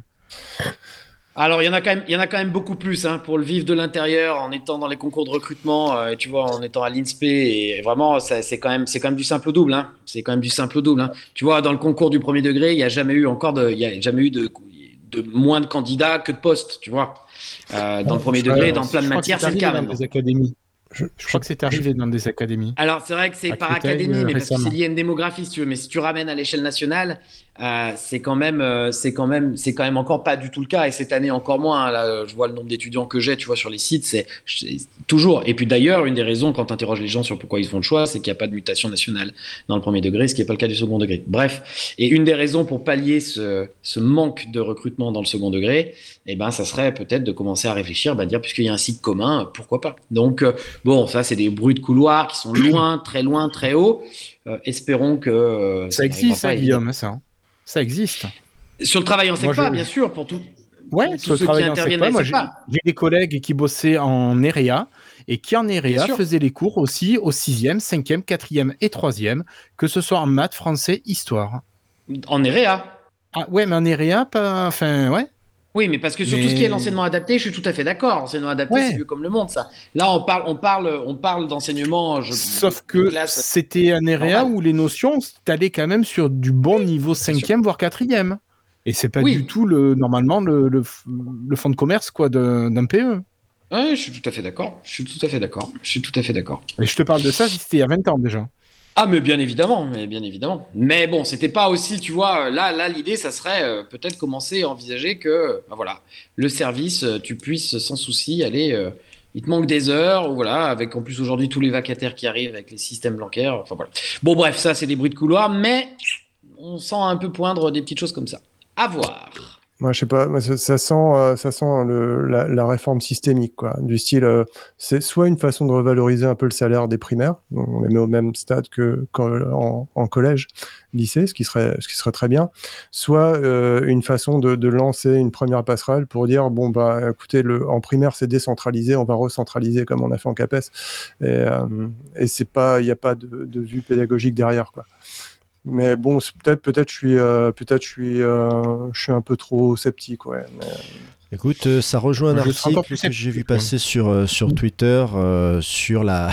Alors, il y en a quand même, il y en a quand même beaucoup plus hein, pour le vivre de l'intérieur, en étant dans les concours de recrutement, euh, tu vois, en étant à l'INSPE, et vraiment, c'est quand même, c'est quand même du simple au double. Hein. C'est quand même du simple au double. Hein. Tu vois, dans le concours du premier degré, il n'y a jamais eu encore de, il y a jamais eu de, de moins de candidats que de postes, tu vois. Euh, dans le premier degré, dans plein de matières, c'est le cas dans des académies. Je, Je crois que c'est arrivé dans des académies. Alors, c'est vrai que c'est par académie, euh, mais parce que c'est lié à une démographie, si tu veux. Mais si tu ramènes à l'échelle nationale, euh, c'est quand même, euh, c'est quand même, c'est quand même encore pas du tout le cas. Et cette année encore moins. hein. Là, je vois le nombre d'étudiants que j'ai, tu vois, sur les sites, c'est toujours. Et puis d'ailleurs, une des raisons quand tu interroges les gens sur pourquoi ils font le choix, c'est qu'il n'y a pas de mutation nationale dans le premier degré, ce qui n'est pas le cas du second degré. Bref, et une des raisons pour pallier ce, ce manque de recrutement dans le second degré, eh ben, ça serait peut-être de commencer à réfléchir, bah, dire puisqu'il y a un site commun, pourquoi pas. Donc euh, Bon, ça, c'est des bruits de couloir qui sont loin, très loin, très haut. Espérons que. Ça n'arrivera existe, ça. Guillaume, ça. Ça existe. Sur le travail en SECPA, je- bien sûr, pour tout. Ouais, sur le ceux qui travail en SECPA, moi, j'ai des collègues qui bossaient en EREA et qui en EREA faisaient les cours aussi au 6e, 5e, 4e et 3e, que ce soit en maths, français, histoire. En EREA. Ah ouais, mais en EREA, pas... Enfin, ouais. Oui, mais parce que sur tout ce qui est l'enseignement adapté, je suis tout à fait d'accord. L'enseignement adapté, Ouais. c'est vieux comme le monde, ça. Là, on parle, on parle, on parle d'enseignement. je- Sauf de que c'était un Normal. où les notions, t'allais quand même sur du bon niveau sûr. 5e, voire 4e. Et c'est pas Oui. du tout, le, normalement, le, le, le fonds de commerce quoi d'un. PE. Ouais, je suis tout à fait d'accord. Je suis tout à fait d'accord. Je suis tout à fait d'accord. Et je te parle de ça, c'était il y a 20 ans déjà. Ah, mais bien évidemment, mais bien évidemment. Mais bon, c'était pas aussi, tu vois, là, là, l'idée, ça serait euh, peut-être commencer à envisager que, ben voilà, le service, euh, tu puisses sans souci aller. euh, il te manque des heures, voilà, avec en plus aujourd'hui tous les vacataires qui arrivent avec les systèmes bancaires. Enfin voilà. Bon, bref, ça, c'est des bruits de couloir, mais on sent un peu poindre des petites choses comme ça. À voir. Moi, je sais pas, ça, ça sent, euh, ça sent le, la, la réforme systémique, quoi. Du style, euh, c'est soit une façon de revaloriser un peu le salaire des primaires, on les met au même stade que en, en collège, lycée, ce qui serait, ce qui serait très bien, soit euh, une façon de, de lancer une première passerelle pour dire bon bah écoutez, le, en primaire c'est décentralisé, on va recentraliser comme on a fait en CAPES, et, euh, et c'est pas, il n'y a pas de, de vue pédagogique derrière, quoi. Mais bon, peut-être, peut-être, je suis, euh, peut-être, je suis, euh, je suis un peu trop sceptique, ouais. Mais, Écoute, euh, ça rejoint un Je article que j'ai vu passer sur, euh, sur Twitter euh, sur la,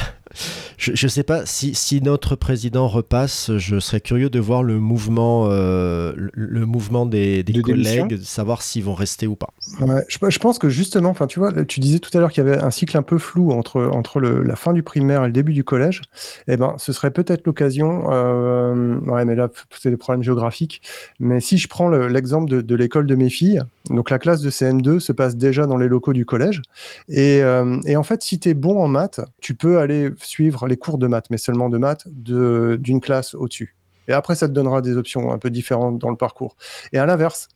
Je ne sais pas si, si, notre président repasse, je serais curieux de voir le mouvement, euh, le, le, mouvement des, des de collègues, de savoir s'ils vont rester ou pas. Ouais, je, je, pense que justement, enfin, tu vois, tu disais tout à l'heure qu'il y avait un cycle un peu flou entre, entre le, la fin du primaire et le début du collège. Eh ben, ce serait peut-être l'occasion. Euh, ouais, mais là, c'est des problèmes géographiques. Mais si je prends l'exemple de, de l'école de mes filles, donc la classe de CM2 se passe déjà dans les locaux du collège. Et, euh, et en fait, si tu es bon en maths, tu peux aller suivre les cours de maths, mais seulement de maths, d'une classe au-dessus. Et après, ça te donnera des options un peu différentes dans le parcours. Et à l'inverse,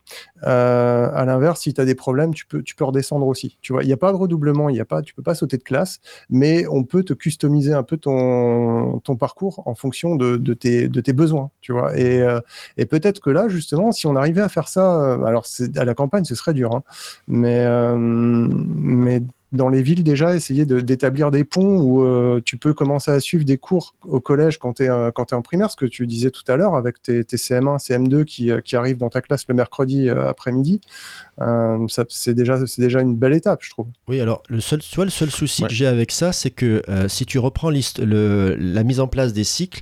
euh, à l'inverse, si tu as des problèmes, tu peux, tu peux redescendre aussi. Tu vois, il n'y a pas de redoublement, il y a pas, tu peux pas sauter de classe, mais on peut te customiser un peu ton, ton parcours en fonction de, de, tes, de tes besoins. Tu vois, et, euh, et peut-être que là, justement, si on arrivait à faire ça, euh, alors à la campagne, ce serait dur, hein, mais, mais dans les villes déjà, essayer d'établir des ponts où euh, tu peux commencer à suivre des cours au collège quand tu es, en primaire, ce que tu disais tout à l'heure avec tes, tes, CM1, CM2 qui, euh, qui, arrivent dans ta classe le mercredi euh, après-midi. Euh, c'est déjà, déjà une belle étape, je trouve. Oui, alors le seul, tu vois, le seul souci ouais. que j'ai avec ça, c'est que si tu reprends le, la mise en place des cycles,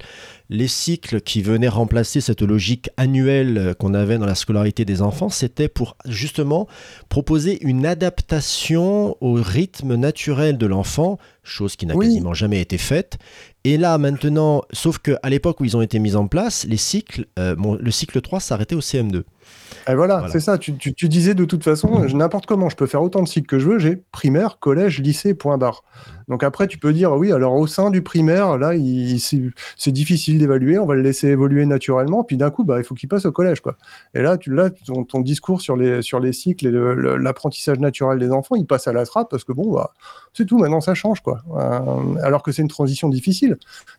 les cycles qui venaient remplacer cette logique annuelle qu'on avait dans la scolarité des enfants, c'était pour justement proposer une adaptation au rythme naturel de l'enfant, chose qui n'a oui. quasiment jamais été faite. Et là, maintenant, sauf qu'à l'époque où ils ont été mis en place, les cycles, euh, bon, le cycle 3 s'arrêtait au CM2. Et voilà, voilà. c'est ça. Tu, tu, tu, disais de toute façon, mmh. n'importe comment, je peux faire autant de cycles que je veux. J'ai primaire, collège, lycée, point barre. Donc après, tu peux dire, oui, alors au sein du primaire, là, c'est difficile d'évaluer, on va le laisser évoluer naturellement, puis d'un coup, bah, il faut qu'il passe au collège. Quoi. Et là, tu, là ton, ton, discours sur les, sur les cycles et l'apprentissage naturel des enfants, il passe à la trappe parce que bon, bah, c'est tout, maintenant ça change. Quoi. Euh, alors que c'est une transition difficile.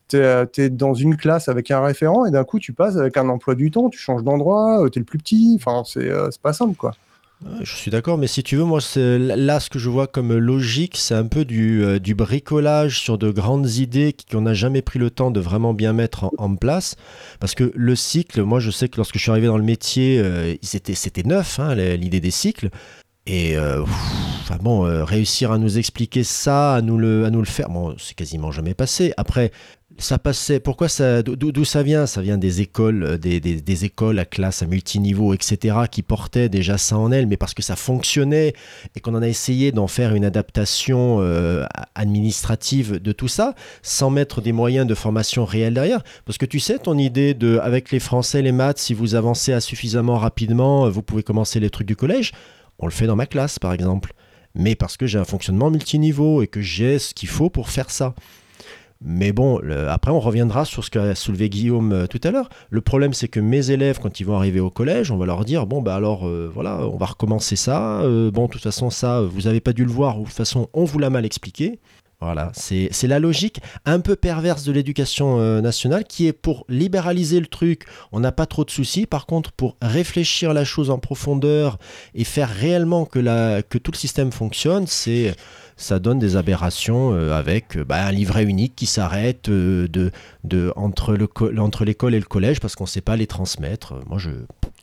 Tu es, es, dans une classe avec un référent et d'un coup, tu passes avec un emploi du temps, tu changes d'endroit, tu es le plus petit, enfin, c'est euh, pas simple. quoi. Je suis d'accord, mais si tu veux, moi, là, ce que je vois comme logique, c'est un peu du, euh, bricolage sur de grandes idées qu'on n'a jamais pris le temps de vraiment bien mettre en, place. Parce que le cycle, moi, je sais que lorsque je suis arrivé dans le métier, euh, c'était neuf, hein, l'idée des cycles. Et bon, réussir à nous expliquer ça, à nous le faire, bon, c'est quasiment jamais passé. Après, ça passait. Pourquoi ça D'où ça vient? Ça vient des écoles, des, des, écoles à classe, à multiniveau, etc., qui portaient déjà ça en elles, mais parce que ça fonctionnait et qu'on en a essayé d'en faire une adaptation euh, administrative de tout ça, sans mettre des moyens de formation réels derrière. Parce que tu sais, ton idée de, avec les Français, les maths, si vous avancez à suffisamment rapidement, vous pouvez commencer les trucs du collège. On le fait dans ma classe, par exemple. Mais parce que j'ai un fonctionnement multiniveau et que j'ai ce qu'il faut pour faire ça. Mais bon, après, on reviendra sur ce qu'a soulevé Guillaume euh, tout à l'heure. Le problème, c'est que mes élèves, quand ils vont arriver au collège, on va leur dire bon, bah alors, euh, voilà, on va recommencer ça. Euh, bon, de toute façon, ça, vous n'avez pas dû le voir, ou de toute façon, on vous l'a mal expliqué. Voilà, c'est la logique un peu perverse de l'éducation nationale qui est pour libéraliser le truc, on n'a pas trop de soucis. Par contre, pour réfléchir la chose en profondeur et faire réellement que, la, que tout le système fonctionne, c'est ça donne des aberrations euh, avec euh, bah, un livret unique qui s'arrête euh, de, de, entre l'école et le collège parce qu'on ne sait pas les transmettre. Moi, je,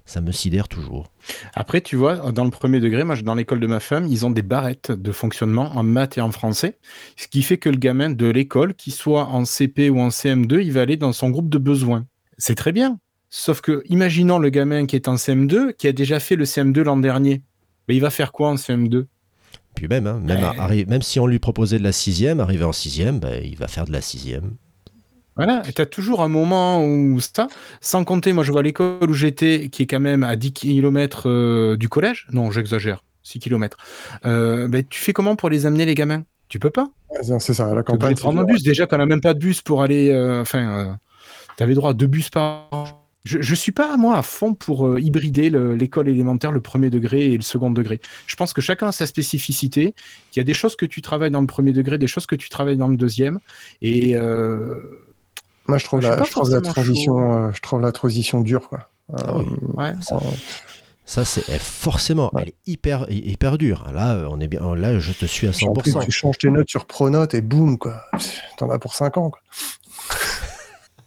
ça me sidère toujours. Après, tu vois, dans le premier degré, moi, dans l'école de ma femme, ils ont des barrettes de fonctionnement en maths et en français, ce qui fait que le gamin de l'école, qu'il soit en CP ou en CM2, il va aller dans son groupe de besoins. C'est très bien. Sauf que, imaginons le gamin qui est en CM2, qui a déjà fait le CM2 l'an dernier, mais il va faire quoi en CM2 puis même, hein, même, ouais. même, si on lui proposait de la sixième, arrivé en sixième, bah, il va faire de la sixième. Voilà, tu as toujours un moment où ça, sans compter, moi je vois l'école où j'étais, qui est quand même à 10 km euh, du collège. Non, j'exagère, 6 km. Euh, bah, tu fais comment pour les amener, les gamins? Tu peux pas C'est ça, la campagne. Tu prendre un bus, déjà, tu n'as même pas de bus pour aller. Euh, enfin, tu avais droit à deux bus par je ne suis pas, moi, à fond pour euh, hybrider l'école élémentaire, le premier degré et le second degré. Je pense que chacun a sa spécificité. Il y a des choses que tu travailles dans le premier degré, des choses que tu travailles dans le deuxième. Et. Euh, moi, je trouve, je la, je trouve la, transition, euh, je trouve la transition dure. Quoi. Ah oui. ouais, ça... Ça, c'est forcément, ouais. elle est hyper, hyper dure. Là, on est bien, là, je te suis à 100%. Plus, tu changes tes notes sur Pronote et boum, quoi. T'en as pour 5 ans, quoi.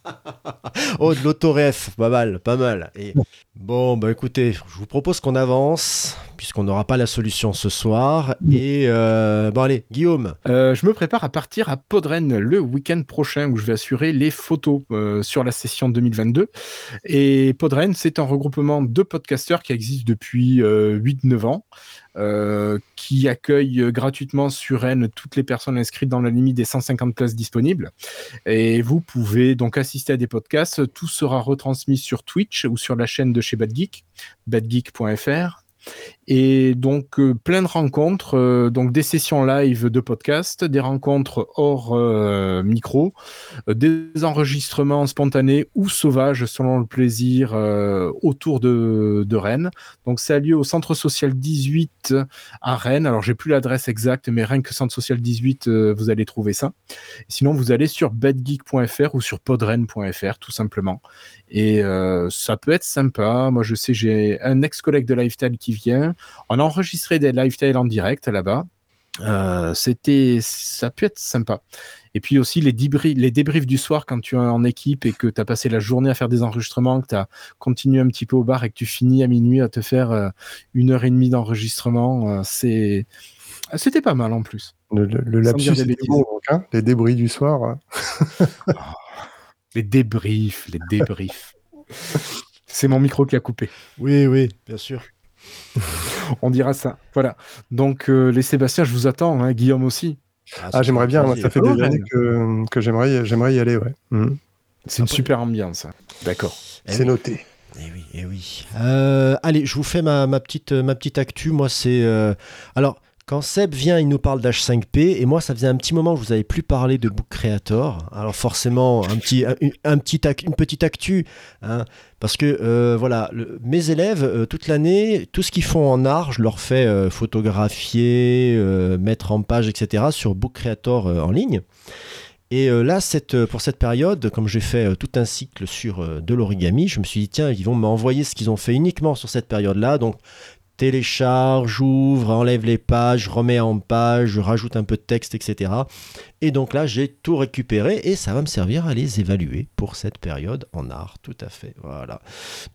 oh, de l'autoref, pas mal, pas mal. Et bon, bah écoutez, je vous propose qu'on avance, puisqu'on n'aura pas la solution ce soir. Et euh, bon, allez, Guillaume. Euh, je me prépare à partir à Podren le week-end prochain où je vais assurer les photos euh, sur la session 2022. Et Podren, c'est un regroupement de podcasteurs qui existe depuis 8-9 ans. Euh, qui accueille gratuitement sur Rennes toutes les personnes inscrites dans la limite des 150 places disponibles. Et vous pouvez donc assister à des podcasts. Tout sera retransmis sur Twitch ou sur la chaîne de chez Badgeek, badgeek.fr. Et donc, euh, plein de rencontres, euh, donc des sessions live de podcast, des rencontres hors euh, micro, des enregistrements spontanés ou sauvages selon le plaisir autour de, Rennes. Donc, ça a lieu au Centre Social 18 à Rennes. Alors, j'ai plus l'adresse exacte, mais rien que Centre Social 18, vous allez trouver ça. sinon, vous allez sur bedgeek.fr ou sur podren.fr, tout simplement. Et ça peut être sympa. Moi, je sais, j'ai un ex-collègue de Lifestyle qui vient. On a enregistré des live en direct là-bas. Euh, c'était, ça peut être sympa. Et puis aussi les, débriefs, les débriefs du soir quand tu es en équipe et que tu as passé la journée à faire des enregistrements, que tu as continué un petit peu au bar et que tu finis à minuit à te faire euh, une heure et demie d'enregistrement, euh, c'est, c'était pas mal en plus. Le, lapsus, hein, les débris du soir. Oh, les débriefs, les débriefs. c'est mon micro qui a coupé. Oui, oui, bien sûr. On dira ça. Voilà. Donc, euh, les Sébastien, je vous attends. Hein, Guillaume aussi. Ah, ah j'aimerais bien. ça fait des années que, que j'aimerais, j'aimerais y aller. Ouais. Mhm. C'est une super ambiance. Hein. D'accord. Eh c'est noté. Eh oui, eh oui. Euh, allez, je vous fais ma, ma, petite, ma petite actu. Moi, c'est. Euh, alors, quand Seb vient, il nous parle d'H5P, et moi, ça faisait un petit moment que je vous avais plus parlé de Book Creator. Alors forcément, un petit, un, petit, une petite actu, hein, parce que euh, voilà, mes élèves, euh, toute l'année, tout ce qu'ils font en art, je leur fais euh, photographier, mettre en page, etc. sur Book Creator en ligne. Et là, pour cette période, comme j'ai fait tout un cycle sur de l'origami, je me suis dit, tiens, ils vont m'envoyer ce qu'ils ont fait uniquement sur cette période-là. Donc, télécharge, j'ouvre, enlève les pages, remets en page, rajoute un peu de texte, etc. Et donc là, j'ai tout récupéré et ça va me servir à les évaluer pour cette période en art, tout à fait. Voilà.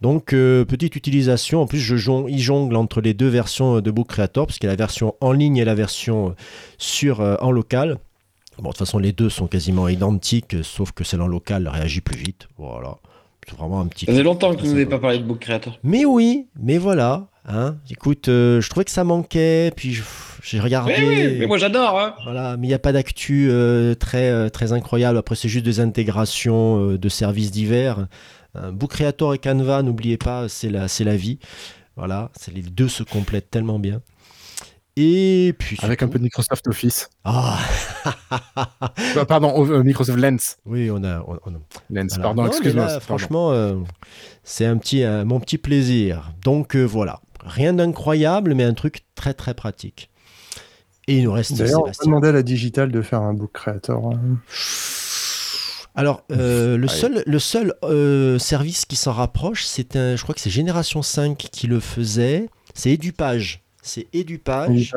Donc, euh, petite utilisation. En plus, je jongle, entre les deux versions de Book Creator, parce qu'il y a la version en ligne et la version sur, euh, en local. Bon, de toute façon, les deux sont quasiment identiques, sauf que celle en local réagit plus vite. Voilà. C'est vraiment un petit. Ça fait longtemps que vous n'avez pas parlé de Book Creator. Mais oui, mais voilà. Hein Écoute, euh, je trouvais que ça manquait, puis j'ai regardé. Oui, mais moi j'adore. Hein. Voilà, mais il n'y a pas d'actu euh, très, euh, très incroyable. Après, c'est juste des intégrations de services divers. Book Creator et Canva, n'oubliez pas, c'est la, la vie. Voilà, les deux se complètent tellement bien. Et puis. Avec un peu de Microsoft Office. Ah Pardon, Microsoft Lens. Oui, on a. Lens, pardon, excuse-moi. Franchement, c'est un petit, mon petit plaisir. Donc voilà. Rien d'incroyable, mais un truc très très pratique. Et il nous reste D'ailleurs, on va demander à la digitale de faire un book creator. Hein. Alors, euh, le, seul, le seul euh, service qui s'en rapproche, c'est un, je crois que c'est Génération 5 qui le faisait. C'est Edupage. C'est Edupage,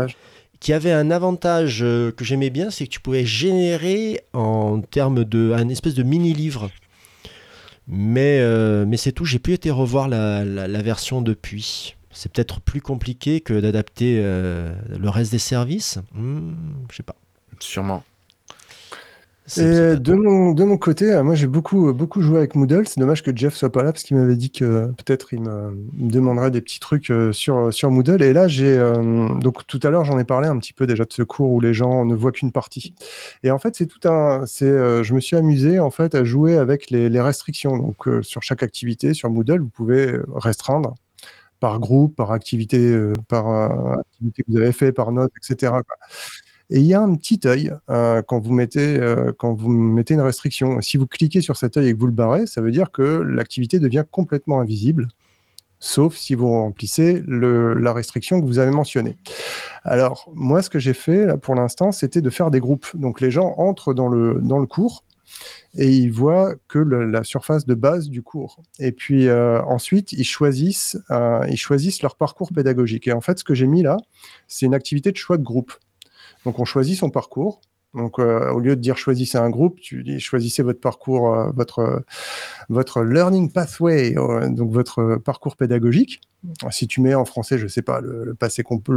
qui avait un avantage euh, que j'aimais bien, c'est que tu pouvais générer en termes de un espèce de mini livre. Mais, mais c'est tout. J'ai plus été revoir la, la version depuis c'est peut-être plus compliqué que d'adapter euh, le reste des services. Hmm, je sais pas. Sûrement. Et de mon, de mon côté, euh, moi j'ai beaucoup, beaucoup joué avec Moodle. C'est dommage que Jeff soit pas là parce qu'il m'avait dit que peut-être il me, demanderait des petits trucs euh, sur, sur Moodle. Et là, j'ai donc tout à l'heure j'en ai parlé un petit peu déjà de ce cours où les gens ne voient qu'une partie. Et en fait, c'est tout un, c'est, je me suis amusé en fait à jouer avec les, les restrictions. Donc sur chaque activité sur Moodle, vous pouvez restreindre par groupe, par activité, euh, par euh, activité que vous avez fait, par note, etc. Et il y a un petit œil euh, quand, vous mettez, une restriction. Si vous cliquez sur cet œil et que vous le barrez, ça veut dire que l'activité devient complètement invisible, sauf si vous remplissez la restriction que vous avez mentionnée. Alors, moi, ce que j'ai fait pour l'instant, c'était de faire des groupes. Donc, les gens entrent dans le cours et ils voient que la surface de base du cours. Et puis euh, ensuite, ils choisissent, euh, ils choisissent leur parcours pédagogique. Et en fait, ce que j'ai mis là, c'est une activité de choix de groupe. Donc on choisit son parcours, Donc, euh, au lieu de dire choisissez un groupe, tu dis choisissez votre parcours, votre, votre learning pathway, donc votre parcours pédagogique. Si tu mets en français, je sais pas, le, le passé, comp-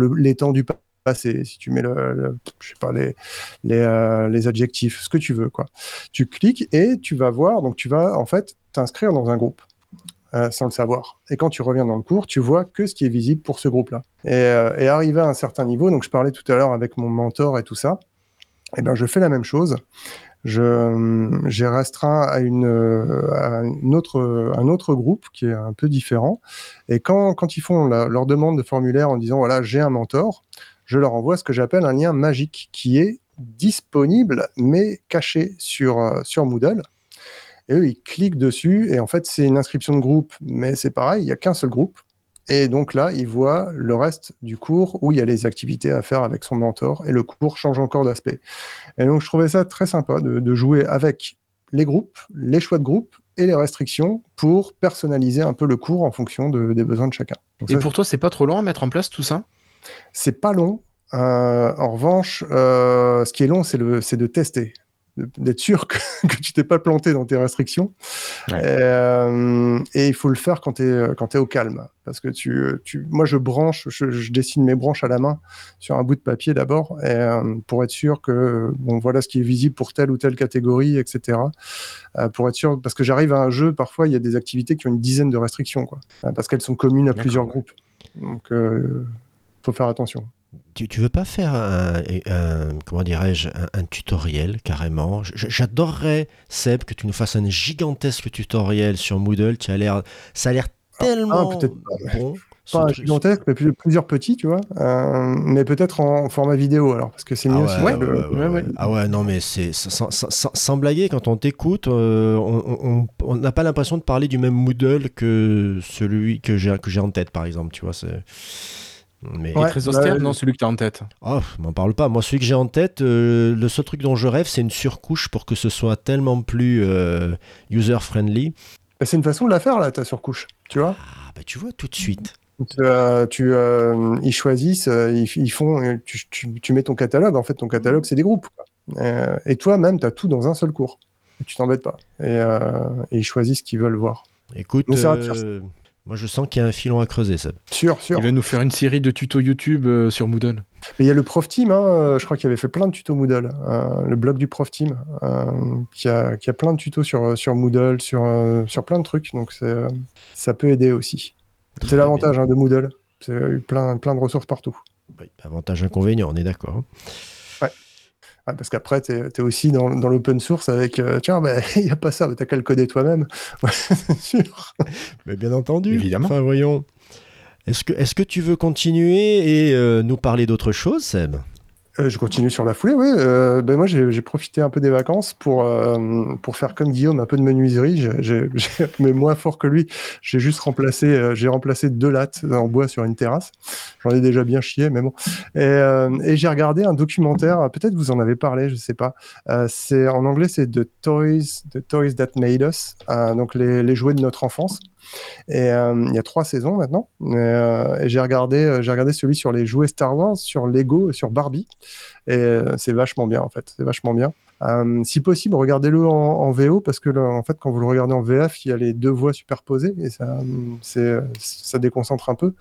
passé, si tu mets euh, les adjectifs, ce que tu veux, quoi. Tu cliques et tu vas voir, donc tu vas en fait t'inscrire dans un groupe. euh, sans le savoir. Et quand tu reviens dans le cours, tu vois que ce qui est visible pour ce groupe-là. Et, euh, arrivé à un certain niveau, donc je parlais tout à l'heure avec mon mentor et tout ça, eh ben, je fais la même chose. Je, j'ai restreint à, une, autre, un autre groupe qui est un peu différent. Et quand, quand ils font leur demande de formulaire en disant voilà, j'ai un mentor, je leur envoie ce que j'appelle un lien magique qui est disponible mais caché sur, euh, sur Moodle. Et eux, ils cliquent dessus et en fait, c'est une inscription de groupe, mais c'est pareil, il n'y a qu'un seul groupe. Et donc là, il voit le reste du cours où il y a les activités à faire avec son mentor et le cours change encore d'aspect. Et donc, je trouvais ça très sympa de, de jouer avec les groupes, les choix de groupe et les restrictions pour personnaliser un peu le cours en fonction de- des besoins de chacun. Donc Et ça, pour toi, c'est pas trop long à mettre en place tout ça? C'est pas long. Euh, en revanche, euh, ce qui est long, c'est de tester, d'être sûr que, que tu t'es pas planté dans tes restrictions. Ouais. Euh, et il faut le faire quand tu es, au calme. Parce que tu, tu, moi, je branche, je, je dessine mes branches à la main sur un bout de papier d'abord, pour être sûr que bon, voilà ce qui est visible pour telle ou telle catégorie, etc. Pour être sûr, parce que j'arrive à un jeu, parfois il y a des activités qui ont une dizaine de restrictions, quoi, parce qu'elles sont communes à plusieurs groupes. Donc, euh, faut faire attention. Tu, tu veux pas faire un, un- comment dirais-je un, un tutoriel carrément? J'adorerais Seb que tu nous fasses un gigantesque tutoriel sur Moodle. Tu as l'air, ça a l'air tellement Ah, peut-être pas, bon. Pas un gigantesque, mais plus- plusieurs petits, tu vois. Euh, mais peut-être en format vidéo, alors, parce que c'est Ah mieux ouais, si ouais, le- ouais, ouais. Ah ouais, non, mais c'est sans, sans- blaguer, quand on t'écoute, euh, on- n'a pas l'impression de parler du même Moodle que celui que j'ai que j'ai en tête, par exemple. Tu vois, c'est. Mais Ouais. Très austère bah, Non, celui que tu as en tête. Oh, m'en parle pas. Moi, celui que j'ai en tête, euh, le seul truc dont je rêve, c'est une surcouche pour que ce soit tellement plus euh, user-friendly. Bah, c'est une façon de la faire, là, ta surcouche. Tu vois Ah, bah tu vois, tout de suite. tu, euh, tu, euh, Ils choisissent, euh, ils, ils font. euh, Tu, tu- tu mets ton catalogue. En fait, ton catalogue, c'est des groupes. Euh, et toi-même, tu as tout dans un seul cours. Tu t'embêtes pas. Et, euh, et ils choisissent ce qu'ils veulent voir. Écoute, euh, moi, je sens qu'il y a un filon à creuser, ça. Sûr, sûr. Il va nous faire une série de tutos YouTube euh, sur Moodle. Mais il y a le Prof Team, hein, euh, je crois qu'il avait fait plein de tutos Moodle, euh, le blog du Prof Team, euh, qui, a, qui a plein de tutos sur, sur Moodle, sur, euh, sur plein de trucs, donc ça peut aider aussi. C'est l'avantage hein, de Moodle, c'est plein, plein de ressources partout. Oui, avantage, inconvénient, on est d'accord. Ah, parce qu'après, tu es, aussi dans, dans l'open source avec, euh, tiens, bah, il n'y a pas ça, tu t'as qu'à le coder toi-même. Ouais, c'est sûr. Mais bien entendu. Évidemment. Enfin, voyons. Est-ce que, est que tu veux continuer et euh, nous parler d'autre chose, Seb? Euh, je continue sur la foulée, oui. Euh, ben moi, j'ai profité un peu des vacances pour, euh, pour faire comme Guillaume, un peu de menuiserie. Mais moins fort que lui, j'ai juste remplacé, j'ai remplacé deux lattes en bois sur une terrasse. J'en ai déjà bien chié, mais bon. Et, et j'ai regardé un documentaire, peut-être vous en avez parlé, je sais pas. C'est en anglais, c'est The Toys, The Toys That Made Us, donc les, les jouets de notre enfance. Et euh, il y a trois saisons maintenant. Euh, j'ai regardé, euh, j'ai regardé celui sur les jouets Star Wars, sur Lego sur Barbie. Et c'est vachement bien en fait. C'est vachement bien. Si possible, regardez-le en, VO parce que en fait, quand vous le regardez en VF, il y a les deux voix superposées et ça, ça déconcentre un peu.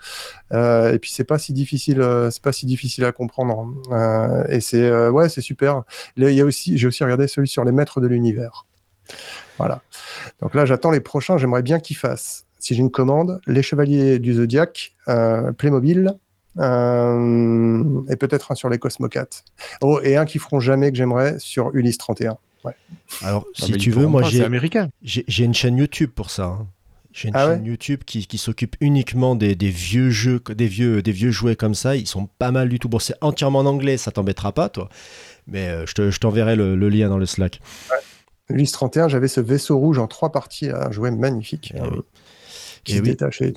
Euh, et puis c'est pas si difficile, c'est pas si difficile à comprendre. Et c'est ouais, c'est super. Il y a aussi, j'ai aussi regardé celui sur les maîtres de l'univers. Voilà. Donc là, j'attends les prochains. J'aimerais bien qu'ils fassent, si j'ai une commande, les Chevaliers du Zodiac, euh, Playmobil, euh, et peut-être un sur les Cosmocats. Oh, et un qui feront jamais que j'aimerais sur Ulysse 31. Alors, Ah, si tu veux, moi, j'ai une chaîne YouTube pour ça. hein. J'ai une Ah chaîne ouais YouTube qui, qui s'occupe uniquement des, des vieux jeux, des vieux, des vieux jouets comme ça. Ils sont pas mal du tout. Bon, c'est entièrement en anglais, ça t'embêtera pas, toi. Mais euh, je te- je t'enverrai le, le lien dans le Slack. Ulysse 31, j'avais ce vaisseau rouge en trois parties, un jouet magnifique, Eh euh, oui. qui Eh se oui. détachait.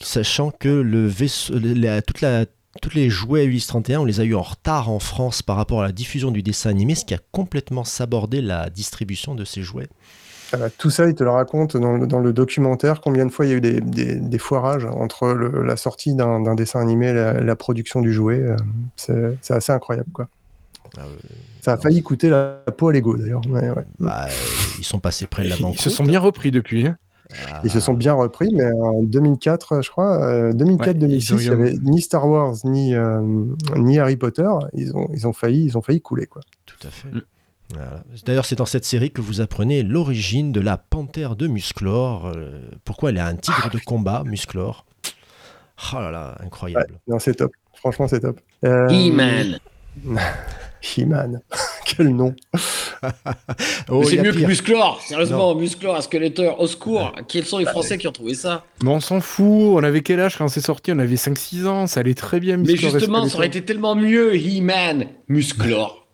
Sachant que le vaisseau, la- toute la, tous les jouets Ulysse 31, on les a eu en retard en France par rapport à la diffusion du dessin animé, ce qui a complètement sabordé la distribution de ces jouets. Voilà, tout ça, il te le raconte dans le, dans le documentaire, combien de fois il y a eu des, des- des foirages entre le- la sortie d'un dessin animé et la, la production du jouet. euh, C'est assez incroyable. Quoi. Ah, ouais. Ça a failli coûter la peau à Lego d'ailleurs. Ouais, ouais. Bah, euh, ils sont passés près de la banque. Ils se sont bien repris depuis. hein. Ils se sont bien repris, mais en 2004, je crois, euh, 2004-2006, Ouais, ils ont eu il n'y avait ni Star Wars ni, euh, ni Harry Potter. Ils ont, ils ont failli, ils ont failli couler quoi. Tout à fait. Mm. Voilà. D'ailleurs, c'est dans cette série que vous apprenez l'origine de la panthère de Musclor. euh, pourquoi elle a un tigre de combat, Musclor? Oh là là, incroyable. Non, c'est top. Franchement, c'est top. Euh, He-Man. Quel nom. Oh, Mais il c'est mieux que. Musclor. Sérieusement, Musclor, Skeletor, au secours. Quels sont les Français qui ont trouvé ça? Mais on s'en fout. On avait quel âge quand c'est sorti? On avait 5-6 ans. Ça allait très bien. Mais Musclor et justement, ça aurait été tellement mieux, He-Man, Musclor.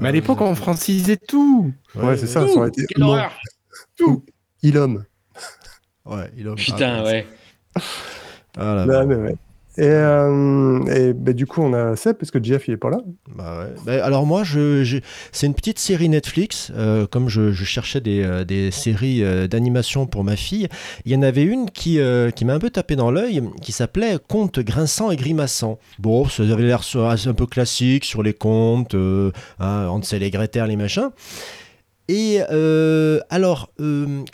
Mais à l'époque, on francisait tout. Ouais, c'est ça. Ça aurait été. Quelle non, horreur Il-homme. Ouais, il a- Putain, ah, ouais. Ah là, mais ouais. Et, euh, bah, du coup, on a Seb, parce que Jeff, il est pas là. bah. Bah, alors moi, c'est une petite série Netflix. euh, comme je, cherchais des, euh, séries d'animation pour ma fille, il y en avait une qui, m'a un peu tapé dans l'œil, qui s'appelait Contes grinçants et grimaçants. Bon, ça avait l'air un peu classique sur les contes, hein, Hansel et Gretel, les machins. Et alors,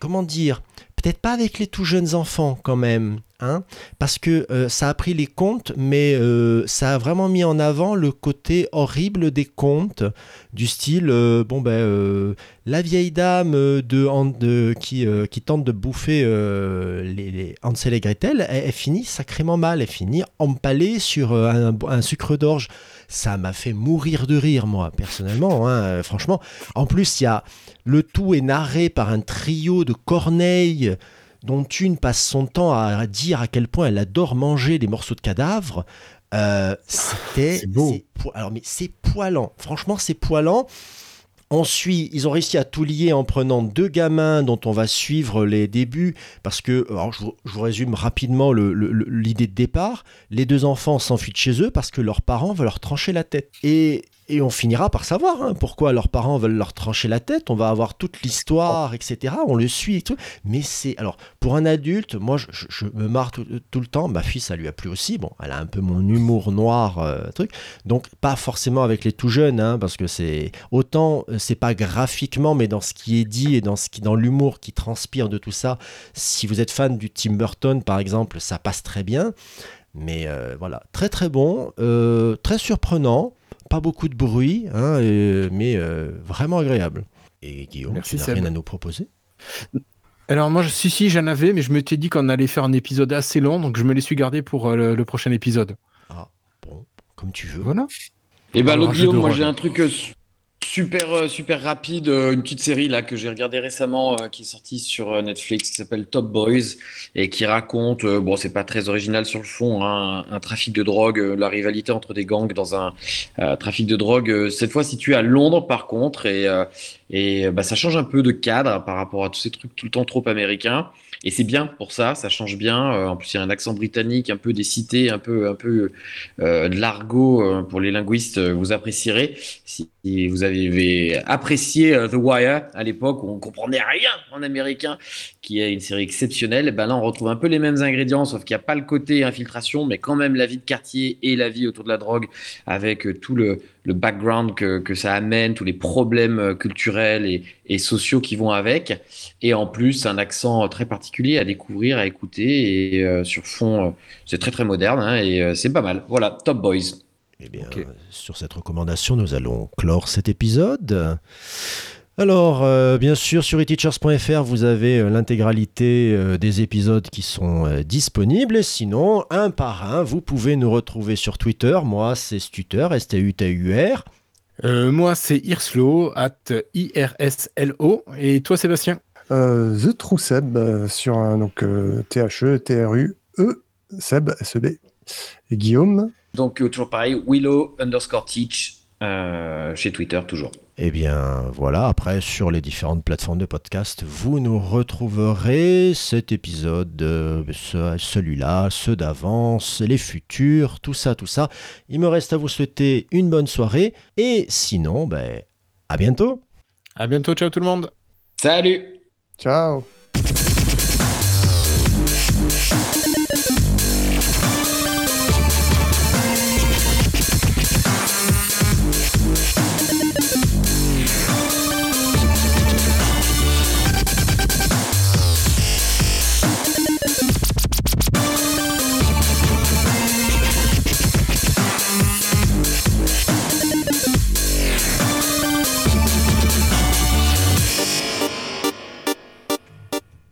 comment dire Peut-être pas avec les tout jeunes enfants quand même, hein parce que euh, ça a pris les contes, mais euh, ça a vraiment mis en avant le côté horrible des contes, du style, euh, bon ben, la vieille dame de, qui, tente de bouffer les, Hansel et Gretel, elle, finit sacrément mal, elle finit empalée sur un, sucre d'orge. Ça m'a fait mourir de rire, moi, personnellement, hein, franchement. En plus, y a, le tout est narré par un trio de corneilles dont une passe son temps à dire à quel point elle adore manger des morceaux de cadavres. Euh, C'était. Alors, mais c'est poilant. Franchement, c'est poilant. On suit, ils ont réussi à tout lier en prenant deux gamins dont on va suivre les débuts, parce que, alors je vous, je vous résume rapidement l'idée de départ, les deux enfants s'enfuient de chez eux parce que leurs parents veulent leur trancher la tête. Et, et on finira par savoir hein, pourquoi leurs parents veulent leur trancher la tête, on va avoir toute l'histoire, etc. On le suit. Mais c'est, alors, pour un adulte, moi je, me marre tout, tout le temps, ma fille ça lui a plu aussi, bon, elle a un peu mon humour noir, euh, truc, donc pas forcément avec les tout jeunes, hein, parce que c'est autant euh, c'est pas graphiquement, mais dans ce qui est dit et dans dans l'humour qui transpire de tout ça. Si vous êtes fan du Tim Burton par exemple, ça passe très bien. Mais euh, voilà, très très bon, euh, très surprenant, pas beaucoup de bruit, hein, et- mais euh, vraiment agréable. Et Guillaume, Merci, tu n'as rien à nous proposer? Alors moi, je- si, si, j'en avais, mais je m'étais dit qu'on allait faire un épisode assez long, donc je me les suis gardé pour euh, le, le prochain épisode. Bon, comme tu veux. Voilà. Et ben, Alors, un jeu Guillaume, moi j'ai un truc euh, super, euh, super rapide, euh, une petite série là que j'ai regardé récemment euh, qui est sortie sur Netflix qui s'appelle Top Boys et qui raconte, bon, c'est pas très original sur le fond, hein, un, trafic de drogue, la rivalité entre des gangs dans un trafic de drogue, cette fois situé à Londres par contre, et, et bah, ça change un peu de cadre par rapport à tous ces trucs tout le temps trop américains. Et c'est bien pour ça, ça change bien. En plus, il y a un accent britannique, un peu des cités, un peu, un peu de l'argot pour les linguistes. Vous apprécierez si vous avez apprécié euh, The Wire à l'époque où on comprenait rien en américain, qui est une série exceptionnelle. Ben là, on retrouve un peu les mêmes ingrédients, sauf qu'il n'y a pas le côté infiltration, mais quand même la vie de quartier et la vie autour de la drogue, avec euh, tout le, background que, ça amène, tous les problèmes euh, culturels et, sociaux qui vont avec, et en plus un accent très particulier à découvrir, à écouter, et sur fond, c'est très très moderne, hein, et c'est pas mal. Voilà, Top Boys. Eh bien, sur cette recommandation, nous allons clore cet épisode. Alors, euh, bien sûr, sur eteachers.fr, vous avez euh, l'intégralité euh, des épisodes qui sont euh, disponibles. Et sinon, un par un, vous pouvez nous retrouver sur Twitter. Moi, c'est Stutter, S-T-U-T-U-R. Euh, moi, c'est Irslo, at I-R-S-L-O. Et toi, Sébastien? Euh, The True Seb sur un donc euh, T-H-E, T-R-U-E, Seb, S-E-B. Et Guillaume, Donc, euh, toujours pareil, Willow underscore teach euh, chez Twitter, toujours. Eh bien, voilà. Après, sur les différentes plateformes de podcast, vous nous retrouverez cet épisode, euh, ce- celui-là, ceux d'avance, les futurs, tout ça, tout ça. Il me reste à vous souhaiter une bonne soirée. Et sinon, ben, à bientôt. À bientôt, ciao tout le monde Salut ciao